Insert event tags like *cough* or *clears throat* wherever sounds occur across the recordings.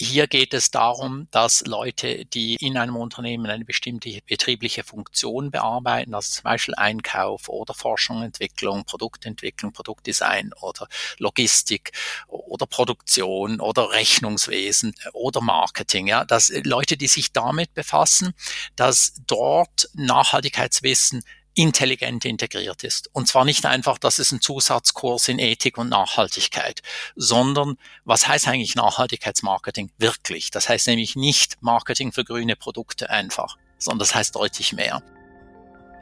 hier geht es darum, dass Leute, die in einem Unternehmen eine bestimmte betriebliche Funktion bearbeiten, also zum Beispiel Einkauf oder Forschung, Entwicklung, Produktentwicklung, Produktdesign oder Logistik oder Produktion oder Rechnungswesen oder Marketing, ja, dass Leute, die sich damit befassen, dass dort Nachhaltigkeitswissen intelligent integriert ist. Und zwar nicht einfach, dass es ein Zusatzkurs in Ethik und Nachhaltigkeit, sondern was heißt eigentlich Nachhaltigkeitsmarketing wirklich? Das heißt nämlich nicht Marketing für grüne Produkte einfach, sondern das heißt deutlich mehr.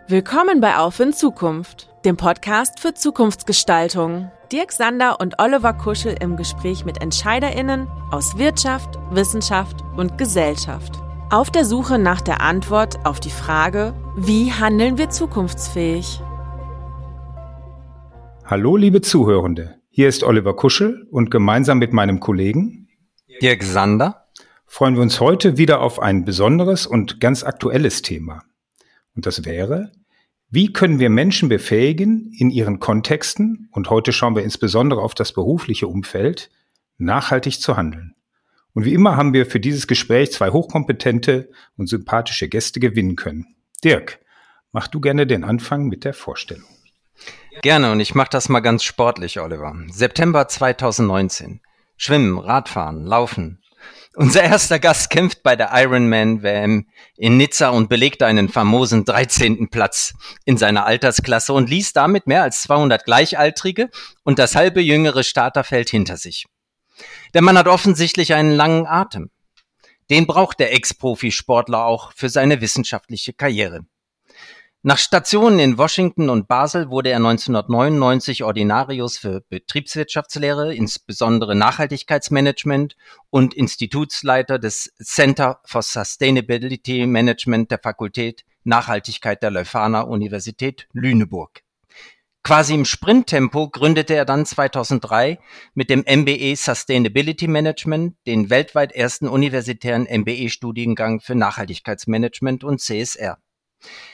Willkommen bei Auf in Zukunft, dem Podcast für Zukunftsgestaltung. Dirk Sander und Oliver Kuschel im Gespräch mit EntscheiderInnen aus Wirtschaft, Wissenschaft und Gesellschaft. Auf der Suche nach der Antwort auf die Frage, wie handeln wir zukunftsfähig? Hallo, liebe Zuhörende. Hier ist Oliver Kuschel und gemeinsam mit meinem Kollegen Dirk Sander freuen wir uns heute wieder auf ein besonderes und ganz aktuelles Thema. Und das wäre, wie können wir Menschen befähigen, in ihren Kontexten, und heute schauen wir insbesondere auf das berufliche Umfeld, nachhaltig zu handeln. Und wie immer haben wir für dieses Gespräch zwei hochkompetente und sympathische Gäste gewinnen können. Dirk, mach du gerne den Anfang mit der Vorstellung. Gerne und ich mache das mal ganz sportlich, Oliver. September 2019. Schwimmen, Radfahren, Laufen. Unser erster Gast kämpft bei der Ironman WM in Nizza und belegte einen famosen 13. Platz in seiner Altersklasse und ließ damit mehr als 200 Gleichaltrige und das halbe jüngere Starterfeld hinter sich. Der Mann hat offensichtlich einen langen Atem. Den braucht der Ex-Profisportler auch für seine wissenschaftliche Karriere. Nach Stationen in Washington und Basel wurde er 1999 Ordinarius für Betriebswirtschaftslehre, insbesondere Nachhaltigkeitsmanagement und Institutsleiter des Center for Sustainability Management der Fakultät Nachhaltigkeit der Leuphana Universität Lüneburg. Quasi im Sprinttempo gründete er dann 2003 mit dem MBE Sustainability Management den weltweit ersten universitären MBE-Studiengang für Nachhaltigkeitsmanagement und CSR.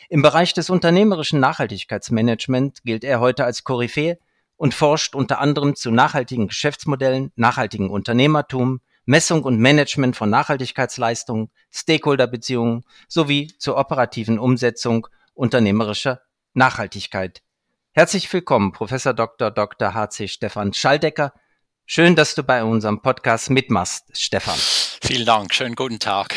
Im Bereich des unternehmerischen Nachhaltigkeitsmanagement gilt er heute als Koryphäe und forscht unter anderem zu nachhaltigen Geschäftsmodellen, nachhaltigen Unternehmertum, Messung und Management von Nachhaltigkeitsleistungen, Stakeholderbeziehungen sowie zur operativen Umsetzung unternehmerischer Nachhaltigkeit Herzlich willkommen, Professor Dr. Dr. H.C. Stefan Schaldecker. Schön, dass du bei unserem Podcast mitmachst, Stefan. Vielen Dank, schönen guten Tag.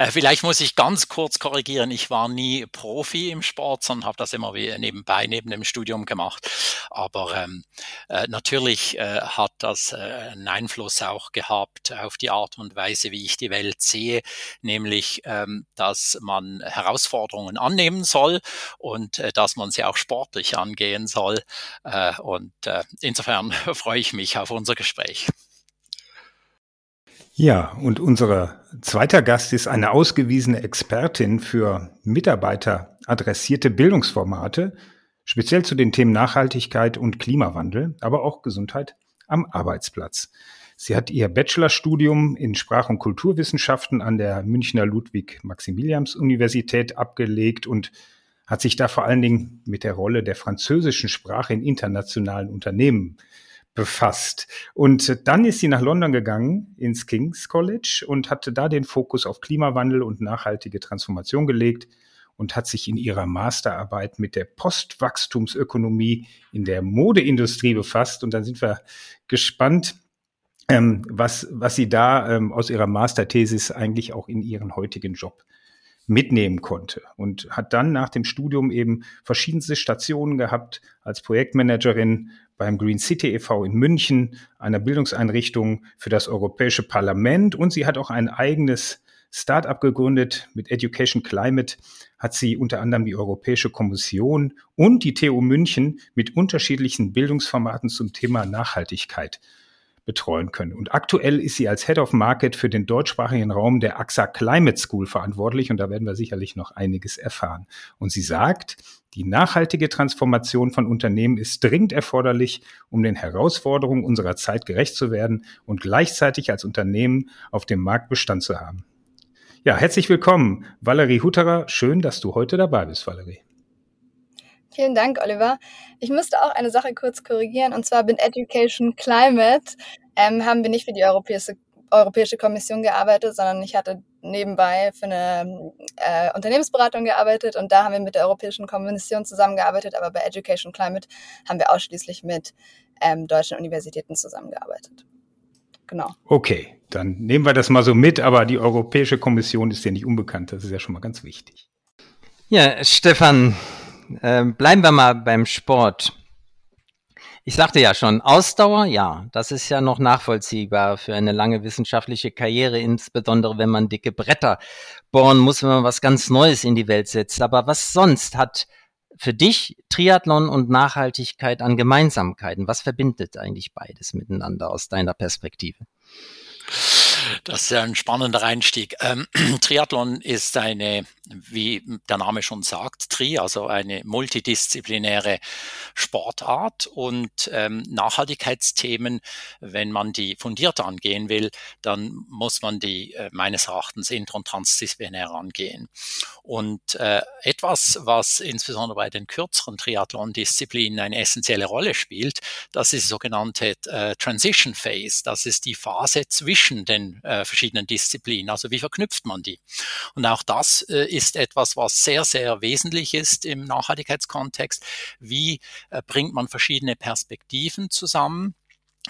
Äh, vielleicht muss ich ganz kurz korrigieren. Ich war nie Profi im Sport, sondern habe das immer wie nebenbei, neben dem Studium gemacht. Aber ähm, äh, natürlich äh, hat das äh, einen Einfluss auch gehabt auf die Art und Weise, wie ich die Welt sehe, nämlich, ähm, dass man Herausforderungen annehmen soll und äh, dass man sie auch sportlich angehen soll. Äh, und äh, insofern *laughs* freue ich mich auf unser Gespräch. Ja, und unser zweiter Gast ist eine ausgewiesene Expertin für Mitarbeiter adressierte Bildungsformate, speziell zu den Themen Nachhaltigkeit und Klimawandel, aber auch Gesundheit am Arbeitsplatz. Sie hat ihr Bachelorstudium in Sprach- und Kulturwissenschaften an der Münchner Ludwig-Maximilians-Universität abgelegt und hat sich da vor allen Dingen mit der Rolle der französischen Sprache in internationalen Unternehmen befasst. Und dann ist sie nach London gegangen, ins King's College, und hatte da den Fokus auf Klimawandel und nachhaltige Transformation gelegt und hat sich in ihrer Masterarbeit mit der Postwachstumsökonomie in der Modeindustrie befasst. Und dann sind wir gespannt, ähm, was, was sie da ähm, aus ihrer Masterthesis eigentlich auch in ihren heutigen Job mitnehmen konnte und hat dann nach dem Studium eben verschiedenste Stationen gehabt als Projektmanagerin beim Green City e.V. in München, einer Bildungseinrichtung für das Europäische Parlament und sie hat auch ein eigenes Start-up gegründet mit Education Climate, hat sie unter anderem die Europäische Kommission und die TU München mit unterschiedlichen Bildungsformaten zum Thema Nachhaltigkeit betreuen können. Und aktuell ist sie als Head of Market für den deutschsprachigen Raum der AXA Climate School verantwortlich und da werden wir sicherlich noch einiges erfahren. Und sie sagt, die nachhaltige Transformation von Unternehmen ist dringend erforderlich, um den Herausforderungen unserer Zeit gerecht zu werden und gleichzeitig als Unternehmen auf dem Markt Bestand zu haben. Ja, herzlich willkommen, Valerie Hutterer. Schön, dass du heute dabei bist, Valerie. Vielen Dank, Oliver. Ich müsste auch eine Sache kurz korrigieren, und zwar bin Education Climate, ähm, haben wir nicht für die Europäische Europäische Kommission gearbeitet, sondern ich hatte nebenbei für eine äh, Unternehmensberatung gearbeitet und da haben wir mit der Europäischen Kommission zusammengearbeitet, aber bei Education Climate haben wir ausschließlich mit ähm, deutschen Universitäten zusammengearbeitet. Genau. Okay, dann nehmen wir das mal so mit, aber die Europäische Kommission ist ja nicht unbekannt, das ist ja schon mal ganz wichtig. Ja, Stefan, äh, bleiben wir mal beim Sport. Ich sagte ja schon, Ausdauer, ja, das ist ja noch nachvollziehbar für eine lange wissenschaftliche Karriere, insbesondere wenn man dicke Bretter bohren muss, wenn man was ganz Neues in die Welt setzt. Aber was sonst hat für dich Triathlon und Nachhaltigkeit an Gemeinsamkeiten? Was verbindet eigentlich beides miteinander aus deiner Perspektive? Das ist ja ein spannender Einstieg. Ähm, *clears throat* Triathlon ist eine, wie der Name schon sagt, Tri, also eine multidisziplinäre Sportart und ähm, Nachhaltigkeitsthemen, wenn man die fundiert angehen will, dann muss man die äh, meines Erachtens inter- und transdisziplinär angehen. Und äh, etwas, was insbesondere bei den kürzeren Triathlon-Disziplinen eine essentielle Rolle spielt, das ist die sogenannte äh, Transition Phase. Das ist die Phase zwischen den äh, verschiedenen Disziplinen. Also wie verknüpft man die? Und auch das äh, ist etwas, was sehr, sehr wesentlich ist im Nachhaltigkeitskontext. Wie äh, bringt man verschiedene Perspektiven zusammen?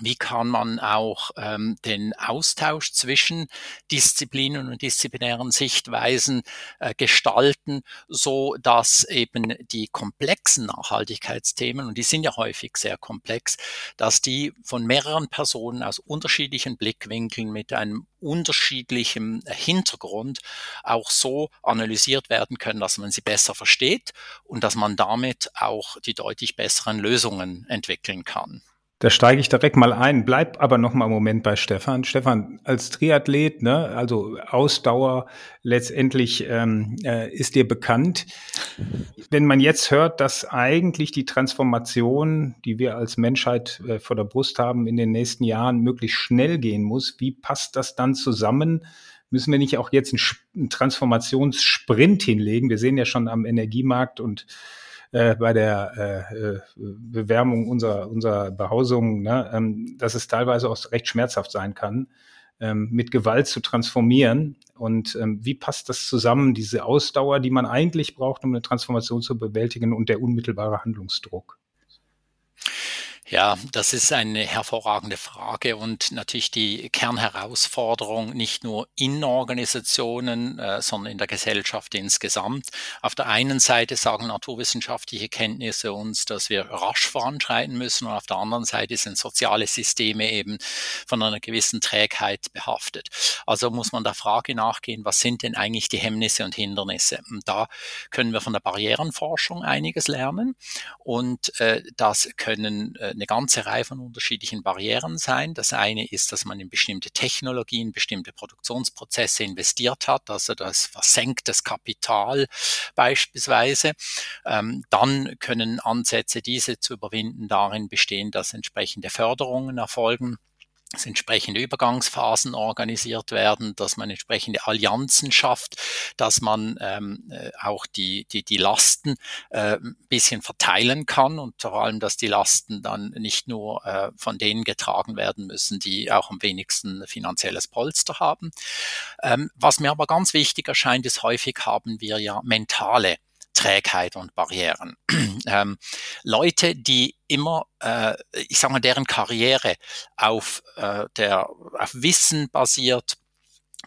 Wie kann man auch ähm, den Austausch zwischen Disziplinen und disziplinären Sichtweisen äh, gestalten, so dass eben die komplexen Nachhaltigkeitsthemen, und die sind ja häufig sehr komplex, dass die von mehreren Personen aus unterschiedlichen Blickwinkeln mit einem unterschiedlichen Hintergrund auch so analysiert werden können, dass man sie besser versteht und dass man damit auch die deutlich besseren Lösungen entwickeln kann. Da steige ich direkt mal ein, bleib aber noch mal einen Moment bei Stefan. Stefan, als Triathlet, ne, also Ausdauer letztendlich ähm, äh, ist dir bekannt. Wenn man jetzt hört, dass eigentlich die Transformation, die wir als Menschheit äh, vor der Brust haben, in den nächsten Jahren möglichst schnell gehen muss, wie passt das dann zusammen? Müssen wir nicht auch jetzt einen, einen Transformationssprint hinlegen? Wir sehen ja schon am Energiemarkt und äh, bei der äh, äh, Bewärmung unserer, unserer Behausung, ne, ähm, dass es teilweise auch recht schmerzhaft sein kann, ähm, mit Gewalt zu transformieren. Und ähm, wie passt das zusammen, diese Ausdauer, die man eigentlich braucht, um eine Transformation zu bewältigen und der unmittelbare Handlungsdruck? Ja, das ist eine hervorragende Frage und natürlich die Kernherausforderung nicht nur in Organisationen, äh, sondern in der Gesellschaft insgesamt. Auf der einen Seite sagen naturwissenschaftliche Kenntnisse uns, dass wir rasch voranschreiten müssen und auf der anderen Seite sind soziale Systeme eben von einer gewissen Trägheit behaftet. Also muss man der Frage nachgehen, was sind denn eigentlich die Hemmnisse und Hindernisse? Und da können wir von der Barrierenforschung einiges lernen und äh, das können äh, eine ganze Reihe von unterschiedlichen Barrieren sein. Das eine ist, dass man in bestimmte Technologien, bestimmte Produktionsprozesse investiert hat, also das versenktes Kapital beispielsweise. Ähm, dann können Ansätze, diese zu überwinden, darin bestehen, dass entsprechende Förderungen erfolgen dass entsprechende Übergangsphasen organisiert werden, dass man entsprechende Allianzen schafft, dass man ähm, äh, auch die, die, die Lasten äh, ein bisschen verteilen kann und vor allem, dass die Lasten dann nicht nur äh, von denen getragen werden müssen, die auch am wenigsten finanzielles Polster haben. Ähm, was mir aber ganz wichtig erscheint, ist häufig haben wir ja mentale Trägheit und Barrieren. *clears throat* ähm, Leute, die immer, äh, ich sage mal, deren Karriere auf äh, der auf Wissen basiert,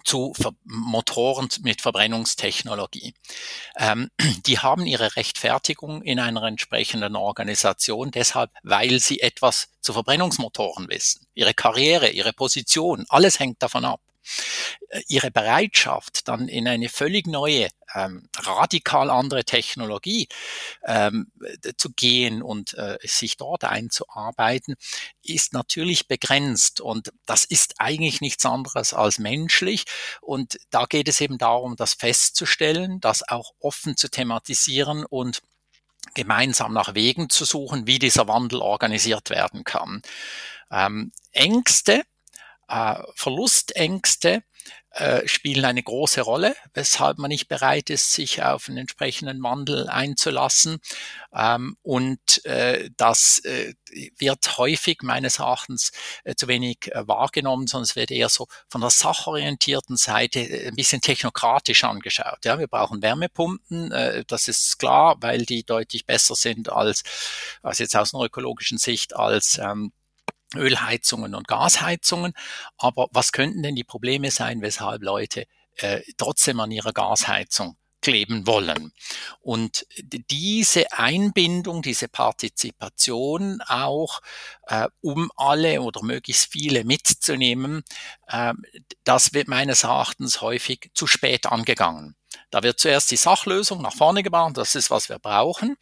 zu Ver Motoren mit Verbrennungstechnologie. Ähm, *clears throat* die haben ihre Rechtfertigung in einer entsprechenden Organisation, deshalb, weil sie etwas zu Verbrennungsmotoren wissen. Ihre Karriere, ihre Position, alles hängt davon ab. Äh, ihre Bereitschaft, dann in eine völlig neue, ähm, radikal andere Technologie ähm, zu gehen und äh, sich dort einzuarbeiten, ist natürlich begrenzt. Und das ist eigentlich nichts anderes als menschlich. Und da geht es eben darum, das festzustellen, das auch offen zu thematisieren und gemeinsam nach Wegen zu suchen, wie dieser Wandel organisiert werden kann. Ähm, Ängste Äh, Verlustängste äh, spielen eine große Rolle, weshalb man nicht bereit ist, sich auf einen entsprechenden Wandel einzulassen. Ähm, und äh, das äh, wird häufig meines Erachtens äh, zu wenig äh, wahrgenommen, sondern es wird eher so von der sachorientierten Seite ein bisschen technokratisch angeschaut. Ja, wir brauchen Wärmepumpen, das ist klar, weil die deutlich besser sind als, also jetzt aus einer ökologischen Sicht als ähm, Ölheizungen und Gasheizungen. Aber was könnten denn die Probleme sein, weshalb Leute äh, trotzdem an ihrer Gasheizung kleben wollen. Und diese Einbindung, diese Partizipation auch, äh, um alle oder möglichst viele mitzunehmen, äh, das wird meines Erachtens häufig zu spät angegangen. Da wird zuerst die Sachlösung nach vorne gebracht, das ist, was wir brauchen.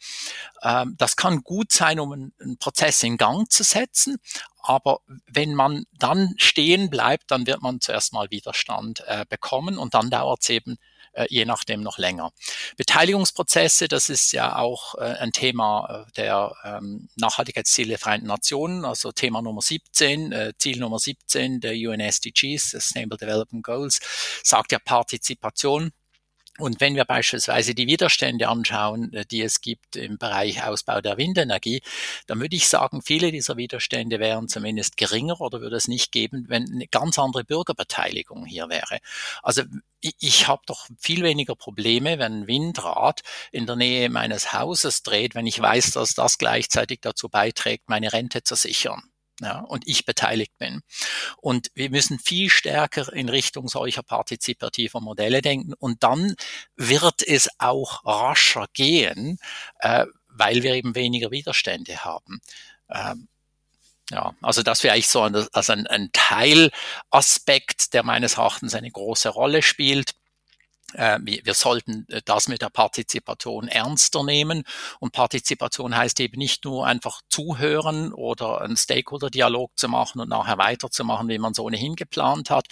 Ähm, das kann gut sein, um einen Prozess in Gang zu setzen, aber wenn man dann stehen bleibt, dann wird man zuerst mal Widerstand äh, bekommen und dann dauert es eben äh, je nachdem noch länger. Beteiligungsprozesse, das ist ja auch äh, ein Thema der ähm, Nachhaltigkeitsziele der Vereinten Nationen, also Thema Nummer 17, äh, Ziel Nummer 17 der UNSDGs, Sustainable Development Goals, sagt ja Partizipation und wenn wir beispielsweise die Widerstände anschauen, äh, die es gibt im Bereich Ausbau der Windenergie, dann würde ich sagen, viele dieser Widerstände wären zumindest geringer oder würde es nicht geben, wenn eine ganz andere Bürgerbeteiligung hier wäre. Also ich, ich habe doch viel weniger Probleme, wenn ein Windrad in der Nähe meines Hauses dreht, wenn ich weiß, dass das gleichzeitig dazu beiträgt, meine Rente zu sichern ja, und ich beteiligt bin. Und wir müssen viel stärker in Richtung solcher partizipativer Modelle denken und dann wird es auch rascher gehen, äh, weil wir eben weniger Widerstände haben. Ähm, ja, also das wäre eigentlich so ein, also ein, ein Teilaspekt, der meines Erachtens eine große Rolle spielt. Äh, wir sollten äh, das mit der Partizipation ernster nehmen. Und Partizipation heißt eben nicht nur einfach zuhören oder einen Stakeholder-Dialog zu machen und nachher weiterzumachen, wie man es ohnehin geplant hat,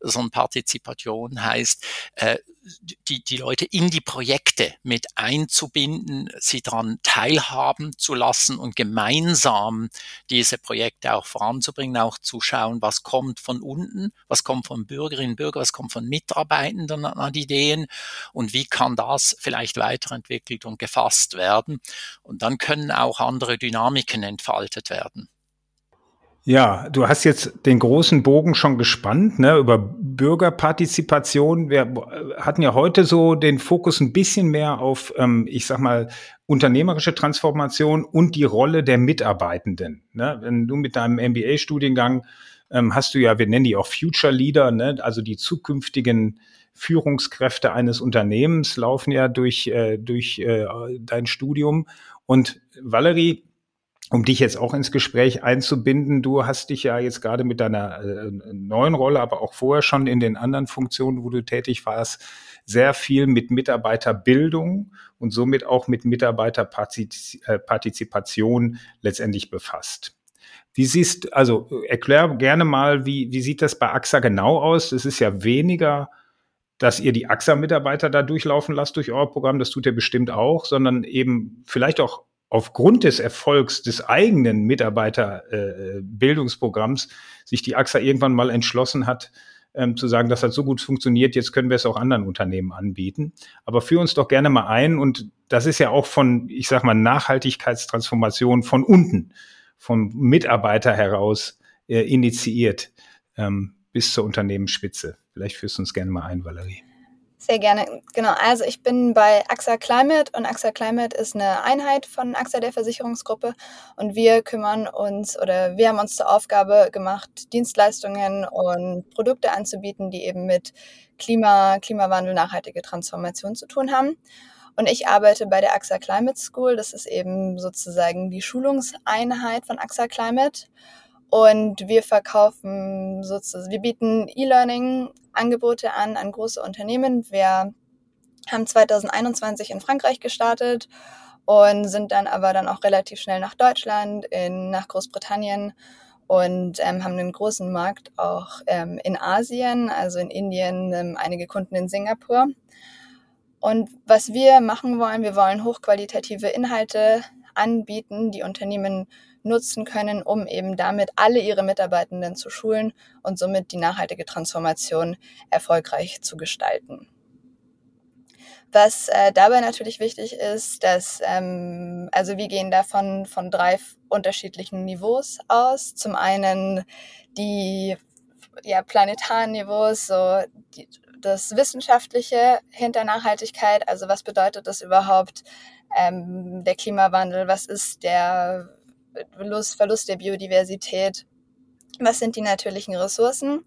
sondern Partizipation heißt, äh, die, die Leute in die Projekte mit einzubinden, sie daran teilhaben zu lassen und gemeinsam diese Projekte auch voranzubringen, auch zu schauen, was kommt von unten, was kommt von Bürgerinnen und Bürgern, was kommt von Mitarbeitenden an Ideen und wie kann das vielleicht weiterentwickelt und gefasst werden. Und dann können auch andere Dynamiken entfaltet werden. Ja, du hast jetzt den großen Bogen schon gespannt, ne, über Bürgerpartizipation. Wir hatten ja heute so den Fokus ein bisschen mehr auf, ähm, ich sag mal, unternehmerische Transformation und die Rolle der Mitarbeitenden. Ne? Wenn du mit deinem MBA-Studiengang ähm, hast du ja, wir nennen die auch Future Leader, ne? also die zukünftigen Führungskräfte eines Unternehmens laufen ja durch, äh, durch äh, dein Studium. Und Valerie, um dich jetzt auch ins Gespräch einzubinden, du hast dich ja jetzt gerade mit deiner äh, neuen Rolle, aber auch vorher schon in den anderen Funktionen, wo du tätig warst, sehr viel mit Mitarbeiterbildung und somit auch mit Mitarbeiterpartizipation letztendlich befasst. Wie siehst, also erklär gerne mal, wie, wie sieht das bei AXA genau aus? Es ist ja weniger, dass ihr die AXA-Mitarbeiter da durchlaufen lasst durch euer Programm, das tut ihr bestimmt auch, sondern eben vielleicht auch aufgrund des Erfolgs des eigenen Mitarbeiterbildungsprogramms äh, sich die AXA irgendwann mal entschlossen hat, ähm, zu sagen, das hat so gut funktioniert, jetzt können wir es auch anderen Unternehmen anbieten. Aber führ uns doch gerne mal ein und das ist ja auch von, ich sag mal, Nachhaltigkeitstransformation von unten, vom Mitarbeiter heraus äh, initiiert ähm, bis zur Unternehmensspitze. Vielleicht führst du uns gerne mal ein, Valerie. Sehr gerne. Genau, also ich bin bei AXA Climate und AXA Climate ist eine Einheit von AXA der Versicherungsgruppe und wir kümmern uns oder wir haben uns zur Aufgabe gemacht, Dienstleistungen und Produkte anzubieten, die eben mit Klima, Klimawandel, nachhaltige Transformation zu tun haben. Und ich arbeite bei der AXA Climate School. Das ist eben sozusagen die Schulungseinheit von AXA Climate. Und wir verkaufen sozusagen, wir bieten E-Learning-Angebote an an große Unternehmen. Wir haben 2021 in Frankreich gestartet und sind dann aber dann auch relativ schnell nach Deutschland, in, nach Großbritannien und ähm, haben einen großen Markt auch ähm, in Asien, also in Indien, ähm, einige Kunden in Singapur. Und was wir machen wollen, wir wollen hochqualitative Inhalte anbieten, die Unternehmen nutzen können, um eben damit alle ihre Mitarbeitenden zu schulen und somit die nachhaltige Transformation erfolgreich zu gestalten. Was äh, dabei natürlich wichtig ist, dass, ähm, also wir gehen davon von drei unterschiedlichen Niveaus aus. Zum einen die ja, planetaren Niveaus, so die, das Wissenschaftliche hinter Nachhaltigkeit, also was bedeutet das überhaupt, ähm, der Klimawandel, was ist der Verlust, Verlust der Biodiversität, was sind die natürlichen Ressourcen.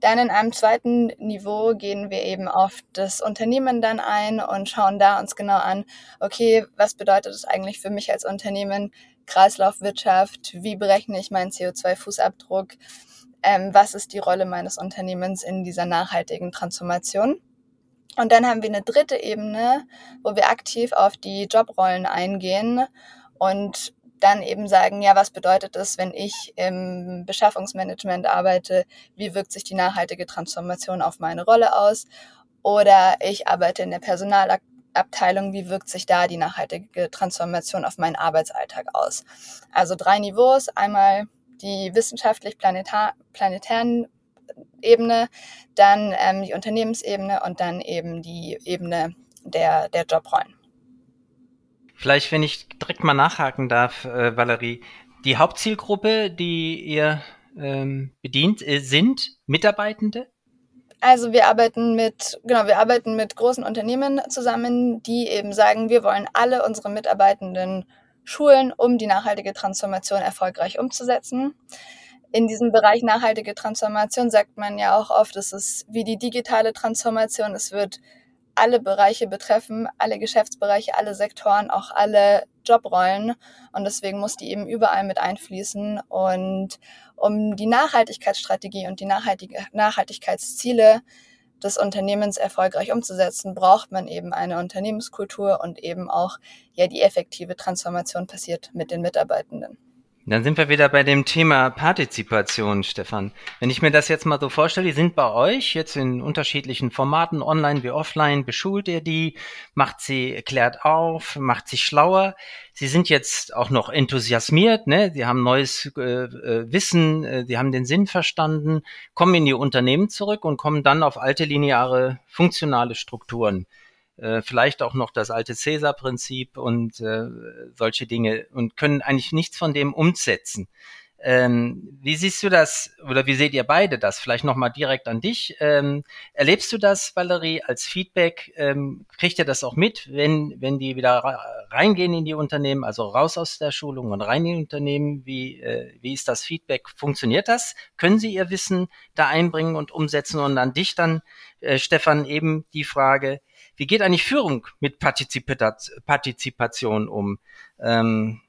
Dann in einem zweiten Niveau gehen wir eben auf das Unternehmen dann ein und schauen da uns genau an, okay, was bedeutet es eigentlich für mich als Unternehmen, Kreislaufwirtschaft, wie berechne ich meinen CO2-Fußabdruck, ähm, was ist die Rolle meines Unternehmens in dieser nachhaltigen Transformation. Und dann haben wir eine dritte Ebene, wo wir aktiv auf die Jobrollen eingehen und dann eben sagen, ja, was bedeutet es, wenn ich im Beschaffungsmanagement arbeite? Wie wirkt sich die nachhaltige Transformation auf meine Rolle aus? Oder ich arbeite in der Personalabteilung, wie wirkt sich da die nachhaltige Transformation auf meinen Arbeitsalltag aus? Also drei Niveaus. Einmal die wissenschaftlich-planetären Ebene, dann ähm, die Unternehmensebene und dann eben die Ebene der, der Jobrollen. Vielleicht, wenn ich direkt mal nachhaken darf, äh, Valerie, die Hauptzielgruppe, die ihr ähm, bedient, äh, sind Mitarbeitende? Also wir arbeiten mit, genau, wir arbeiten mit großen Unternehmen zusammen, die eben sagen, wir wollen alle unsere Mitarbeitenden schulen, um die nachhaltige Transformation erfolgreich umzusetzen. In diesem Bereich nachhaltige Transformation sagt man ja auch oft, es ist wie die digitale Transformation. Es wird alle Bereiche betreffen, alle Geschäftsbereiche, alle Sektoren, auch alle Jobrollen. Und deswegen muss die eben überall mit einfließen. Und um die Nachhaltigkeitsstrategie und die Nachhaltige, Nachhaltigkeitsziele des Unternehmens erfolgreich umzusetzen, braucht man eben eine Unternehmenskultur und eben auch ja die effektive Transformation passiert mit den Mitarbeitenden. Dann sind wir wieder bei dem Thema Partizipation, Stefan. Wenn ich mir das jetzt mal so vorstelle, die sind bei euch jetzt in unterschiedlichen Formaten, online wie offline, beschult ihr die, macht sie, klärt auf, macht sie schlauer. Sie sind jetzt auch noch enthusiasmiert, ne? Sie haben neues äh, äh Wissen, äh, sie haben den Sinn verstanden, kommen in ihr Unternehmen zurück und kommen dann auf alte lineare funktionale Strukturen äh, vielleicht auch noch das alte Cäsar-Prinzip und äh, solche Dinge und können eigentlich nichts von dem umsetzen. Ähm, wie siehst du das oder wie seht ihr beide das? Vielleicht nochmal direkt an dich. Ähm, erlebst du das, Valerie, als Feedback? Ähm, kriegt ihr das auch mit, wenn, wenn die wieder reingehen in die Unternehmen, also raus aus der Schulung und rein in die Unternehmen? Wie, äh, wie ist das Feedback? Funktioniert das? Können sie ihr Wissen da einbringen und umsetzen? Und an dich dann, äh, Stefan, eben die Frage, wie geht eigentlich Führung mit Partizipation um? Ähm,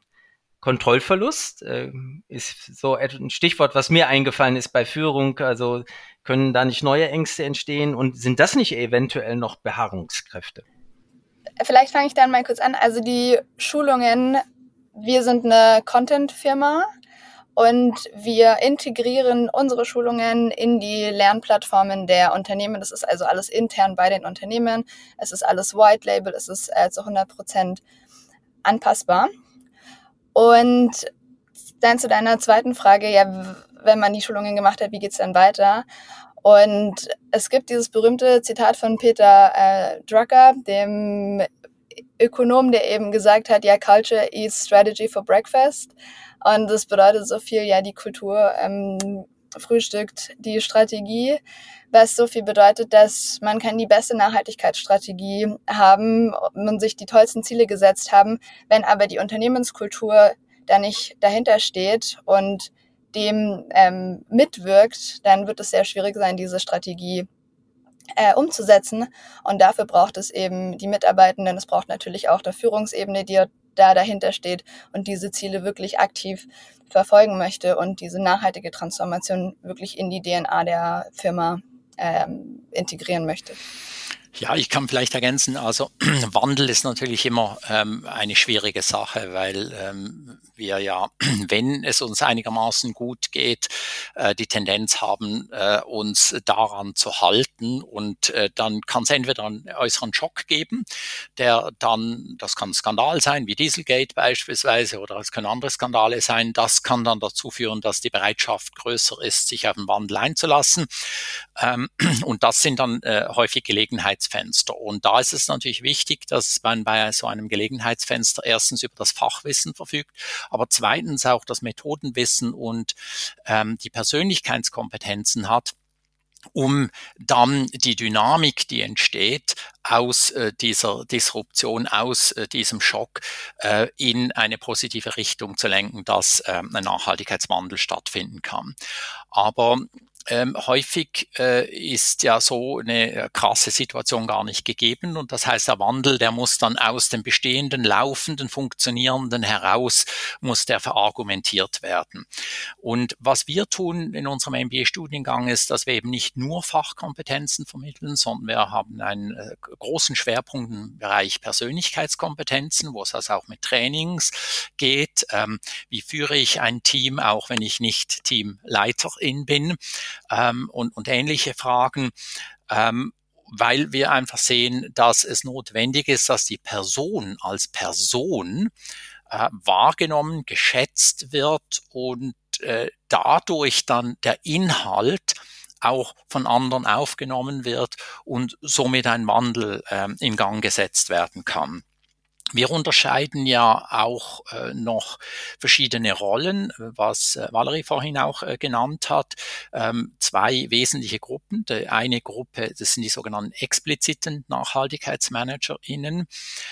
Kontrollverlust äh, ist so ein Stichwort, was mir eingefallen ist bei Führung. Also können da nicht neue Ängste entstehen und sind das nicht eventuell noch Beharrungskräfte? Vielleicht fange ich dann mal kurz an. Also die Schulungen, wir sind eine Content-Firma und wir integrieren unsere Schulungen in die Lernplattformen der Unternehmen. Das ist also alles intern bei den Unternehmen. Es ist alles White Label. Es ist äh, zu 100 Prozent anpassbar. Und dann zu deiner zweiten Frage, ja, wenn man die Schulungen gemacht hat, wie geht's dann weiter? Und es gibt dieses berühmte Zitat von Peter äh, Drucker, dem Ökonom, der eben gesagt hat, ja, Culture eats Strategy for Breakfast. Und das bedeutet so viel, ja, die Kultur ähm, frühstückt die Strategie, was so viel bedeutet, dass man kann die beste Nachhaltigkeitsstrategie haben und sich die tollsten Ziele gesetzt haben, wenn aber die Unternehmenskultur da nicht dahinter steht und dem ähm, mitwirkt, dann wird es sehr schwierig sein, diese Strategie äh, umzusetzen. Und dafür braucht es eben die Mitarbeitenden, es braucht natürlich auch eine Führungsebene, die da dahinter steht und diese Ziele wirklich aktiv verfolgen möchte und diese nachhaltige Transformation wirklich in die DNA der Firma ähm, integrieren möchte. Ja, ich kann vielleicht ergänzen, also *clears throat* Wandel ist natürlich immer ähm, eine schwierige Sache, weil ähm, wir ja, *clears throat* wenn es uns einigermaßen gut geht, äh, die Tendenz haben, äh, uns daran zu halten und äh, dann kann es entweder einen äußeren Schock geben, der dann, das kann ein Skandal sein, wie Dieselgate beispielsweise, oder es können andere Skandale sein, das kann dann dazu führen, dass die Bereitschaft größer ist, sich auf den Wandel einzulassen. Ähm, *clears throat* und das sind dann äh, häufig Gelegenheitsfenster. Und da ist es natürlich wichtig, dass man bei so einem Gelegenheitsfenster erstens über das Fachwissen verfügt, aber zweitens auch das Methodenwissen und ähm, die Persönlichkeitskompetenzen hat, um dann die Dynamik, die entsteht aus äh, dieser Disruption, aus äh, diesem Schock äh, in eine positive Richtung zu lenken, dass äh, ein Nachhaltigkeitswandel stattfinden kann. Aber ähm, häufig äh, ist ja so eine äh, krasse Situation gar nicht gegeben und das heißt, der Wandel, der muss dann aus dem bestehenden, laufenden, funktionierenden heraus, muss der verargumentiert werden. Und was wir tun in unserem MBA-Studiengang ist, dass wir eben nicht nur Fachkompetenzen vermitteln, sondern wir haben einen äh, großen Schwerpunkt im Bereich Persönlichkeitskompetenzen, wo es also auch mit Trainings geht. Ähm, wie führe ich ein Team, auch wenn ich nicht Teamleiterin bin? Ähm, und, und ähnliche Fragen. Ähm, weil wir einfach sehen, dass es notwendig ist, dass die Person als Person äh, wahrgenommen, geschätzt wird und äh, dadurch dann der Inhalt auch von anderen aufgenommen wird und somit ein Wandel äh, in Gang gesetzt werden kann. Wir unterscheiden ja auch äh, noch verschiedene Rollen, was äh, Valerie vorhin auch äh, genannt hat. Ähm, zwei wesentliche Gruppen. Die eine Gruppe, das sind die sogenannten expliziten NachhaltigkeitsmanagerInnen.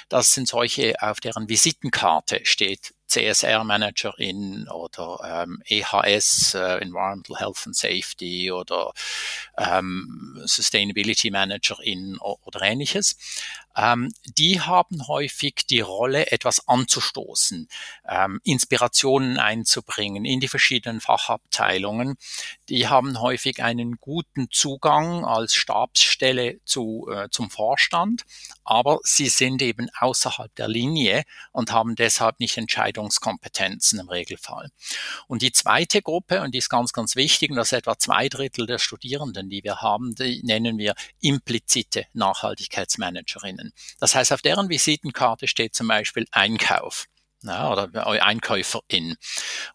Das sind solche, auf deren Visitenkarte steht CSR-Managerin oder ähm, EHS, äh, Environmental Health and Safety oder ähm, Sustainability Managerin oder ähnliches ähm, die haben häufig die Rolle, etwas anzustoßen, ähm, Inspirationen einzubringen in die verschiedenen Fachabteilungen. Die haben häufig einen guten Zugang als Stabsstelle zu, äh, zum Vorstand, aber sie sind eben außerhalb der Linie und haben deshalb nicht Entscheidungskompetenzen im Regelfall. Und die zweite Gruppe, und die ist ganz, ganz wichtig, und das ist etwa zwei Drittel der Studierenden, die wir haben, die nennen wir implizite Nachhaltigkeitsmanagerinnen. Das heißt, auf deren Visitenkarte steht zum Beispiel Einkauf. Ja, oder Einkäuferin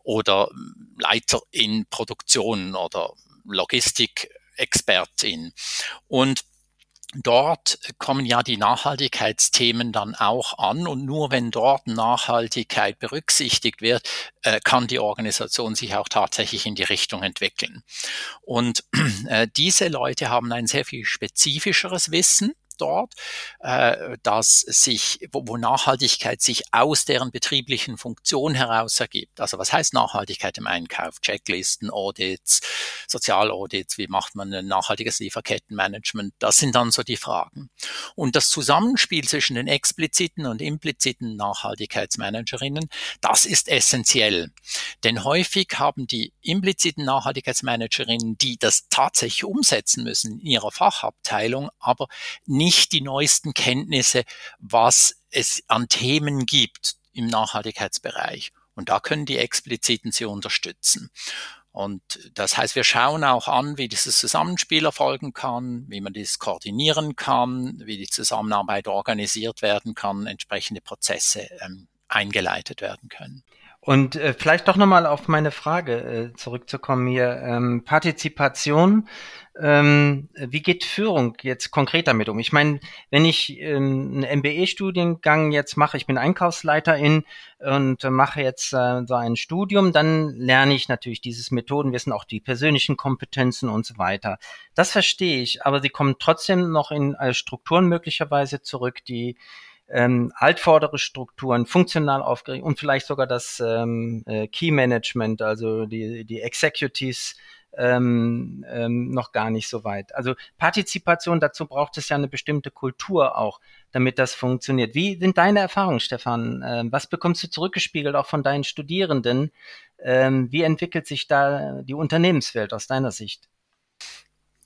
oder Leiter in Produktion oder Logistikexpertin. Und dort kommen ja die Nachhaltigkeitsthemen dann auch an und nur wenn dort Nachhaltigkeit berücksichtigt wird, äh, kann die Organisation sich auch tatsächlich in die Richtung entwickeln. Und äh, diese Leute haben ein sehr viel spezifischeres Wissen dort, äh, dass sich, wo, wo Nachhaltigkeit sich aus deren betrieblichen Funktion heraus ergibt. Also was heißt Nachhaltigkeit im Einkauf? Checklisten, Audits, Sozialaudits, wie macht man ein nachhaltiges Lieferkettenmanagement? Das sind dann so die Fragen. Und das Zusammenspiel zwischen den expliziten und impliziten Nachhaltigkeitsmanagerinnen, das ist essentiell. Denn häufig haben die impliziten Nachhaltigkeitsmanagerinnen, die das tatsächlich umsetzen müssen in ihrer Fachabteilung, aber nicht nicht die neuesten Kenntnisse, was es an Themen gibt im Nachhaltigkeitsbereich. Und da können die expliziten sie unterstützen. Und das heißt, wir schauen auch an, wie dieses Zusammenspiel erfolgen kann, wie man das koordinieren kann, wie die Zusammenarbeit organisiert werden kann, entsprechende Prozesse ähm, eingeleitet werden können. Und äh, vielleicht doch nochmal auf meine Frage äh, zurückzukommen hier. Ähm, Partizipation, ähm, wie geht Führung jetzt konkret damit um? Ich meine, wenn ich ähm, einen MBE-Studiengang jetzt mache, ich bin Einkaufsleiterin und äh, mache jetzt äh, so ein Studium, dann lerne ich natürlich dieses Methodenwissen, auch die persönlichen Kompetenzen und so weiter. Das verstehe ich, aber sie kommen trotzdem noch in äh, Strukturen möglicherweise zurück, die ähm, altvordere Strukturen funktional aufgerichtet und vielleicht sogar das ähm, äh, Key Management, also die, die Executives, ähm, ähm, noch gar nicht so weit. Also Partizipation, dazu braucht es ja eine bestimmte Kultur auch, damit das funktioniert. Wie sind deine Erfahrungen, Stefan? Ähm, was bekommst du zurückgespiegelt auch von deinen Studierenden? Ähm, wie entwickelt sich da die Unternehmenswelt aus deiner Sicht?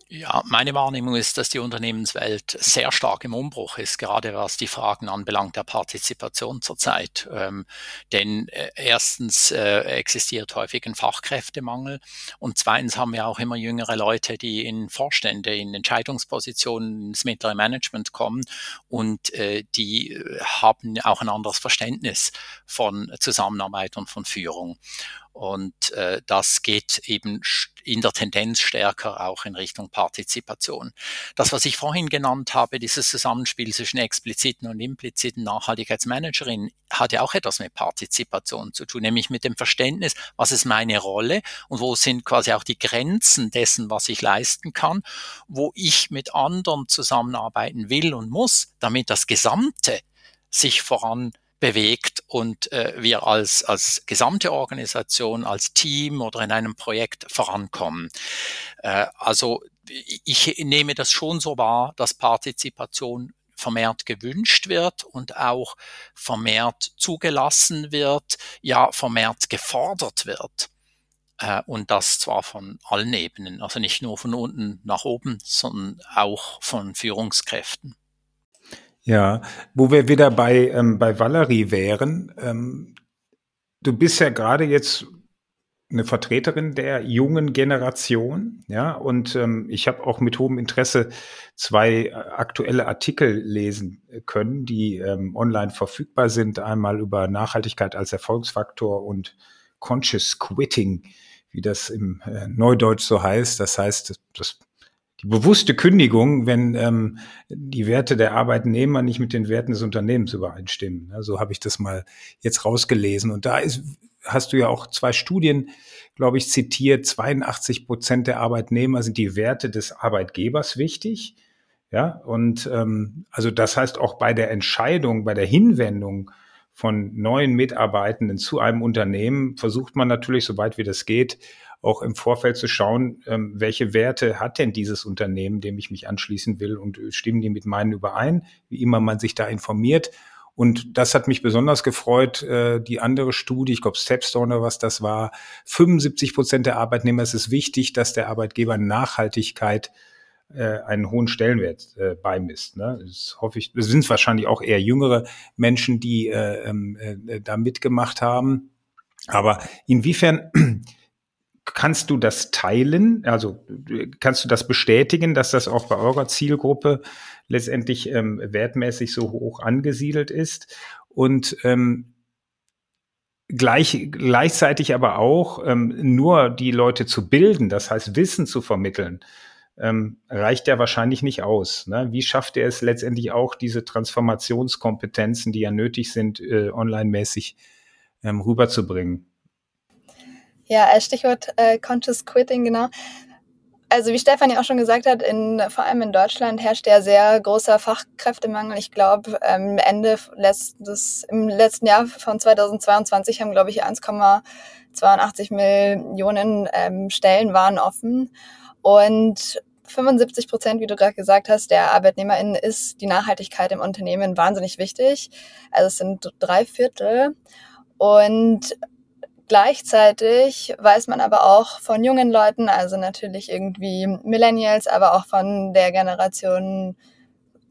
Ja, meine Wahrnehmung ist, dass die Unternehmenswelt sehr stark im Umbruch ist, gerade was die Fragen anbelangt der Partizipation zurzeit. Ähm, denn äh, erstens äh, existiert häufig ein Fachkräftemangel und zweitens haben wir auch immer jüngere Leute, die in Vorstände, in Entscheidungspositionen ins mittlere Management kommen und äh, die äh, haben auch ein anderes Verständnis von Zusammenarbeit und von Führung. Und äh, das geht eben in der Tendenz stärker auch in Richtung Partizipation. Das, was ich vorhin genannt habe, dieses Zusammenspiel zwischen expliziten und impliziten Nachhaltigkeitsmanagerinnen, hat ja auch etwas mit Partizipation zu tun, nämlich mit dem Verständnis, was ist meine Rolle und wo sind quasi auch die Grenzen dessen, was ich leisten kann, wo ich mit anderen zusammenarbeiten will und muss, damit das Gesamte sich voran bewegt und äh, wir als, als gesamte Organisation, als Team oder in einem Projekt vorankommen. Äh, also ich nehme das schon so wahr, dass Partizipation vermehrt gewünscht wird und auch vermehrt zugelassen wird, ja vermehrt gefordert wird. Äh, und das zwar von allen Ebenen, also nicht nur von unten nach oben, sondern auch von Führungskräften. Ja, wo wir wieder bei, ähm, bei Valerie wären, ähm, du bist ja gerade jetzt eine Vertreterin der jungen Generation, ja, und ähm, ich habe auch mit hohem Interesse zwei äh, aktuelle Artikel lesen können, die ähm, online verfügbar sind, einmal über Nachhaltigkeit als Erfolgsfaktor und Conscious Quitting, wie das im äh, Neudeutsch so heißt. Das heißt, das die bewusste Kündigung, wenn ähm, die Werte der Arbeitnehmer nicht mit den Werten des Unternehmens übereinstimmen. So habe ich das mal jetzt rausgelesen. Und da ist, hast du ja auch zwei Studien, glaube ich, zitiert. 82 Prozent der Arbeitnehmer sind die Werte des Arbeitgebers wichtig. Ja, und ähm, also das heißt auch bei der Entscheidung, bei der Hinwendung von neuen Mitarbeitenden zu einem Unternehmen versucht man natürlich, soweit wie das geht, auch im Vorfeld zu schauen, ähm, welche Werte hat denn dieses Unternehmen, dem ich mich anschließen will und äh, stimmen die mit meinen überein, wie immer man sich da informiert. Und das hat mich besonders gefreut. Äh, die andere Studie, ich glaube Stepstone oder was das war, 75 Prozent der Arbeitnehmer es ist wichtig, dass der Arbeitgeber Nachhaltigkeit äh, einen hohen Stellenwert äh, beimisst. Ne? Das hoffe ich. Das sind wahrscheinlich auch eher jüngere Menschen, die äh, ähm, äh, da mitgemacht haben. Aber inwiefern Kannst du das teilen? Also kannst du das bestätigen, dass das auch bei eurer Zielgruppe letztendlich ähm, wertmäßig so hoch angesiedelt ist? Und ähm, gleich, gleichzeitig aber auch ähm, nur die Leute zu bilden, das heißt Wissen zu vermitteln, ähm, reicht ja wahrscheinlich nicht aus. Ne? Wie schafft er es letztendlich auch, diese Transformationskompetenzen, die ja nötig sind, äh, online-mäßig ähm, rüberzubringen? Ja, äh, Stichwort äh, Conscious Quitting, genau. Also wie Stefan ja auch schon gesagt hat, in, vor allem in Deutschland herrscht ja sehr großer Fachkräftemangel. Ich glaube, ähm, Ende letztes, im letzten Jahr von 2022 haben, glaube ich, 1,82 Millionen ähm, Stellen waren offen. Und 75 Prozent, wie du gerade gesagt hast, der ArbeitnehmerInnen ist die Nachhaltigkeit im Unternehmen wahnsinnig wichtig. Also es sind drei Viertel. Und Gleichzeitig weiß man aber auch von jungen Leuten, also natürlich irgendwie Millennials, aber auch von der Generation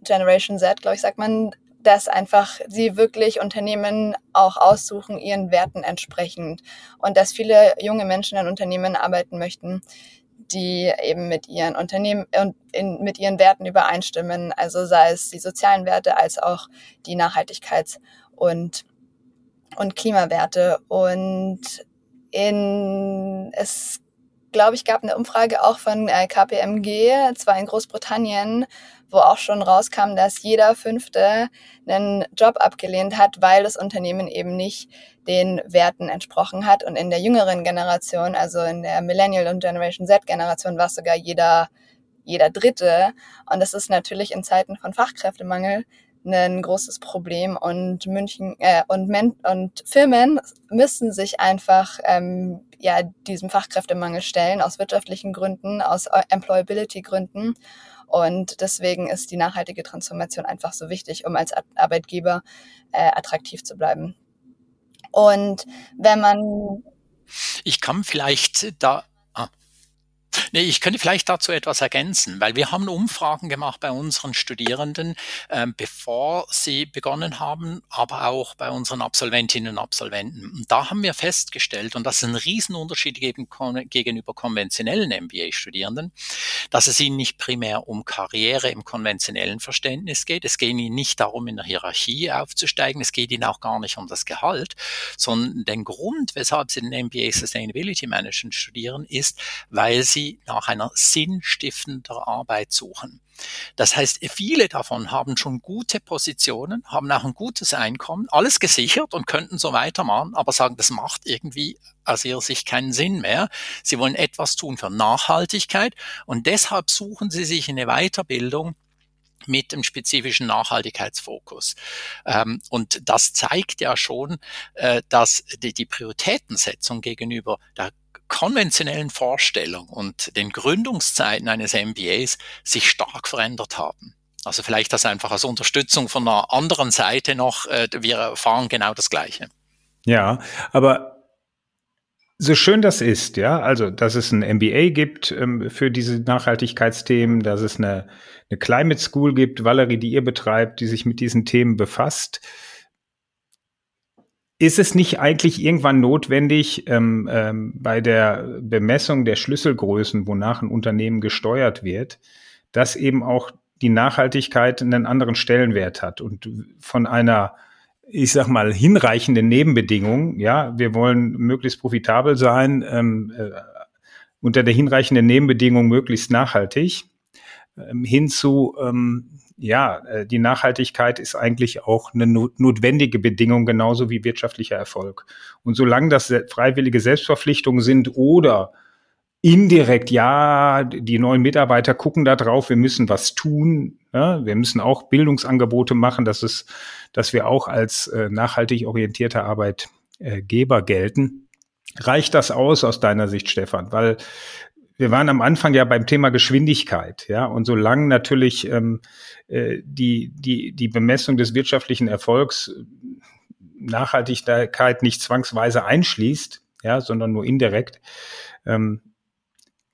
Generation Z, glaube ich, sagt man, dass einfach sie wirklich Unternehmen auch aussuchen, ihren Werten entsprechend. Und dass viele junge Menschen in Unternehmen arbeiten möchten, die eben mit ihren Unternehmen und mit ihren Werten übereinstimmen. Also sei es die sozialen Werte als auch die Nachhaltigkeits- und und Klimawerte. Und in, es, glaube ich, gab eine Umfrage auch von äh, KPMG, zwar in Großbritannien, wo auch schon rauskam, dass jeder Fünfte einen Job abgelehnt hat, weil das Unternehmen eben nicht den Werten entsprochen hat. Und in der jüngeren Generation, also in der Millennial und Generation Z Generation, war es sogar jeder, jeder Dritte. Und das ist natürlich in Zeiten von Fachkräftemangel ein großes Problem und München äh, und, Men und Firmen müssen sich einfach ähm, ja diesem Fachkräftemangel stellen aus wirtschaftlichen Gründen, aus Employability Gründen und deswegen ist die nachhaltige Transformation einfach so wichtig, um als Arbeitgeber äh, attraktiv zu bleiben. Und wenn man ich kann vielleicht da Nee, ich könnte vielleicht dazu etwas ergänzen, weil wir haben Umfragen gemacht bei unseren Studierenden, ähm, bevor sie begonnen haben, aber auch bei unseren Absolventinnen und Absolventen. Und da haben wir festgestellt, und das ist ein Riesenunterschied gegenüber konventionellen MBA-Studierenden, dass es ihnen nicht primär um Karriere im konventionellen Verständnis geht. Es geht ihnen nicht darum, in der Hierarchie aufzusteigen. Es geht ihnen auch gar nicht um das Gehalt, sondern den Grund, weshalb sie den MBA Sustainability Management studieren, ist, weil sie sie nach einer sinnstiftenden Arbeit suchen. Das heißt, viele davon haben schon gute Positionen, haben auch ein gutes Einkommen, alles gesichert und könnten so weitermachen, aber sagen, das macht irgendwie aus ihrer Sicht keinen Sinn mehr. Sie wollen etwas tun für Nachhaltigkeit und deshalb suchen sie sich eine Weiterbildung, mit dem spezifischen Nachhaltigkeitsfokus. Ähm, und das zeigt ja schon, äh, dass die, die Prioritätensetzung gegenüber der konventionellen Vorstellung und den Gründungszeiten eines MBAs sich stark verändert haben. Also vielleicht das einfach als Unterstützung von einer anderen Seite noch. Äh, wir erfahren genau das Gleiche. Ja, aber so schön das ist, ja, also dass es ein MBA gibt ähm, für diese Nachhaltigkeitsthemen, dass es eine, eine Climate School gibt, Valerie, die ihr betreibt, die sich mit diesen Themen befasst. Ist es nicht eigentlich irgendwann notwendig, ähm, ähm, bei der Bemessung der Schlüsselgrößen, wonach ein Unternehmen gesteuert wird, dass eben auch die Nachhaltigkeit einen anderen Stellenwert hat? Und von einer, ich sag mal, hinreichenden Nebenbedingung, ja, wir wollen möglichst profitabel sein, ähm, äh, unter der hinreichenden Nebenbedingung möglichst nachhaltig, ähm, hinzu, ähm, ja, äh, die Nachhaltigkeit ist eigentlich auch eine notwendige Bedingung, genauso wie wirtschaftlicher Erfolg. Und solange das freiwillige Selbstverpflichtungen sind oder indirekt, ja, die neuen Mitarbeiter gucken da drauf, wir müssen was tun, ja, wir müssen auch Bildungsangebote machen, dass es, dass wir auch als äh, nachhaltig orientierter Arbeitgeber gelten. Reicht das aus aus deiner Sicht, Stefan? Weil wir waren am Anfang ja beim Thema Geschwindigkeit, ja, und solange natürlich ähm, äh, die, die, die Bemessung des wirtschaftlichen Erfolgs äh, Nachhaltigkeit nicht zwangsweise einschließt, ja, sondern nur indirekt, ähm,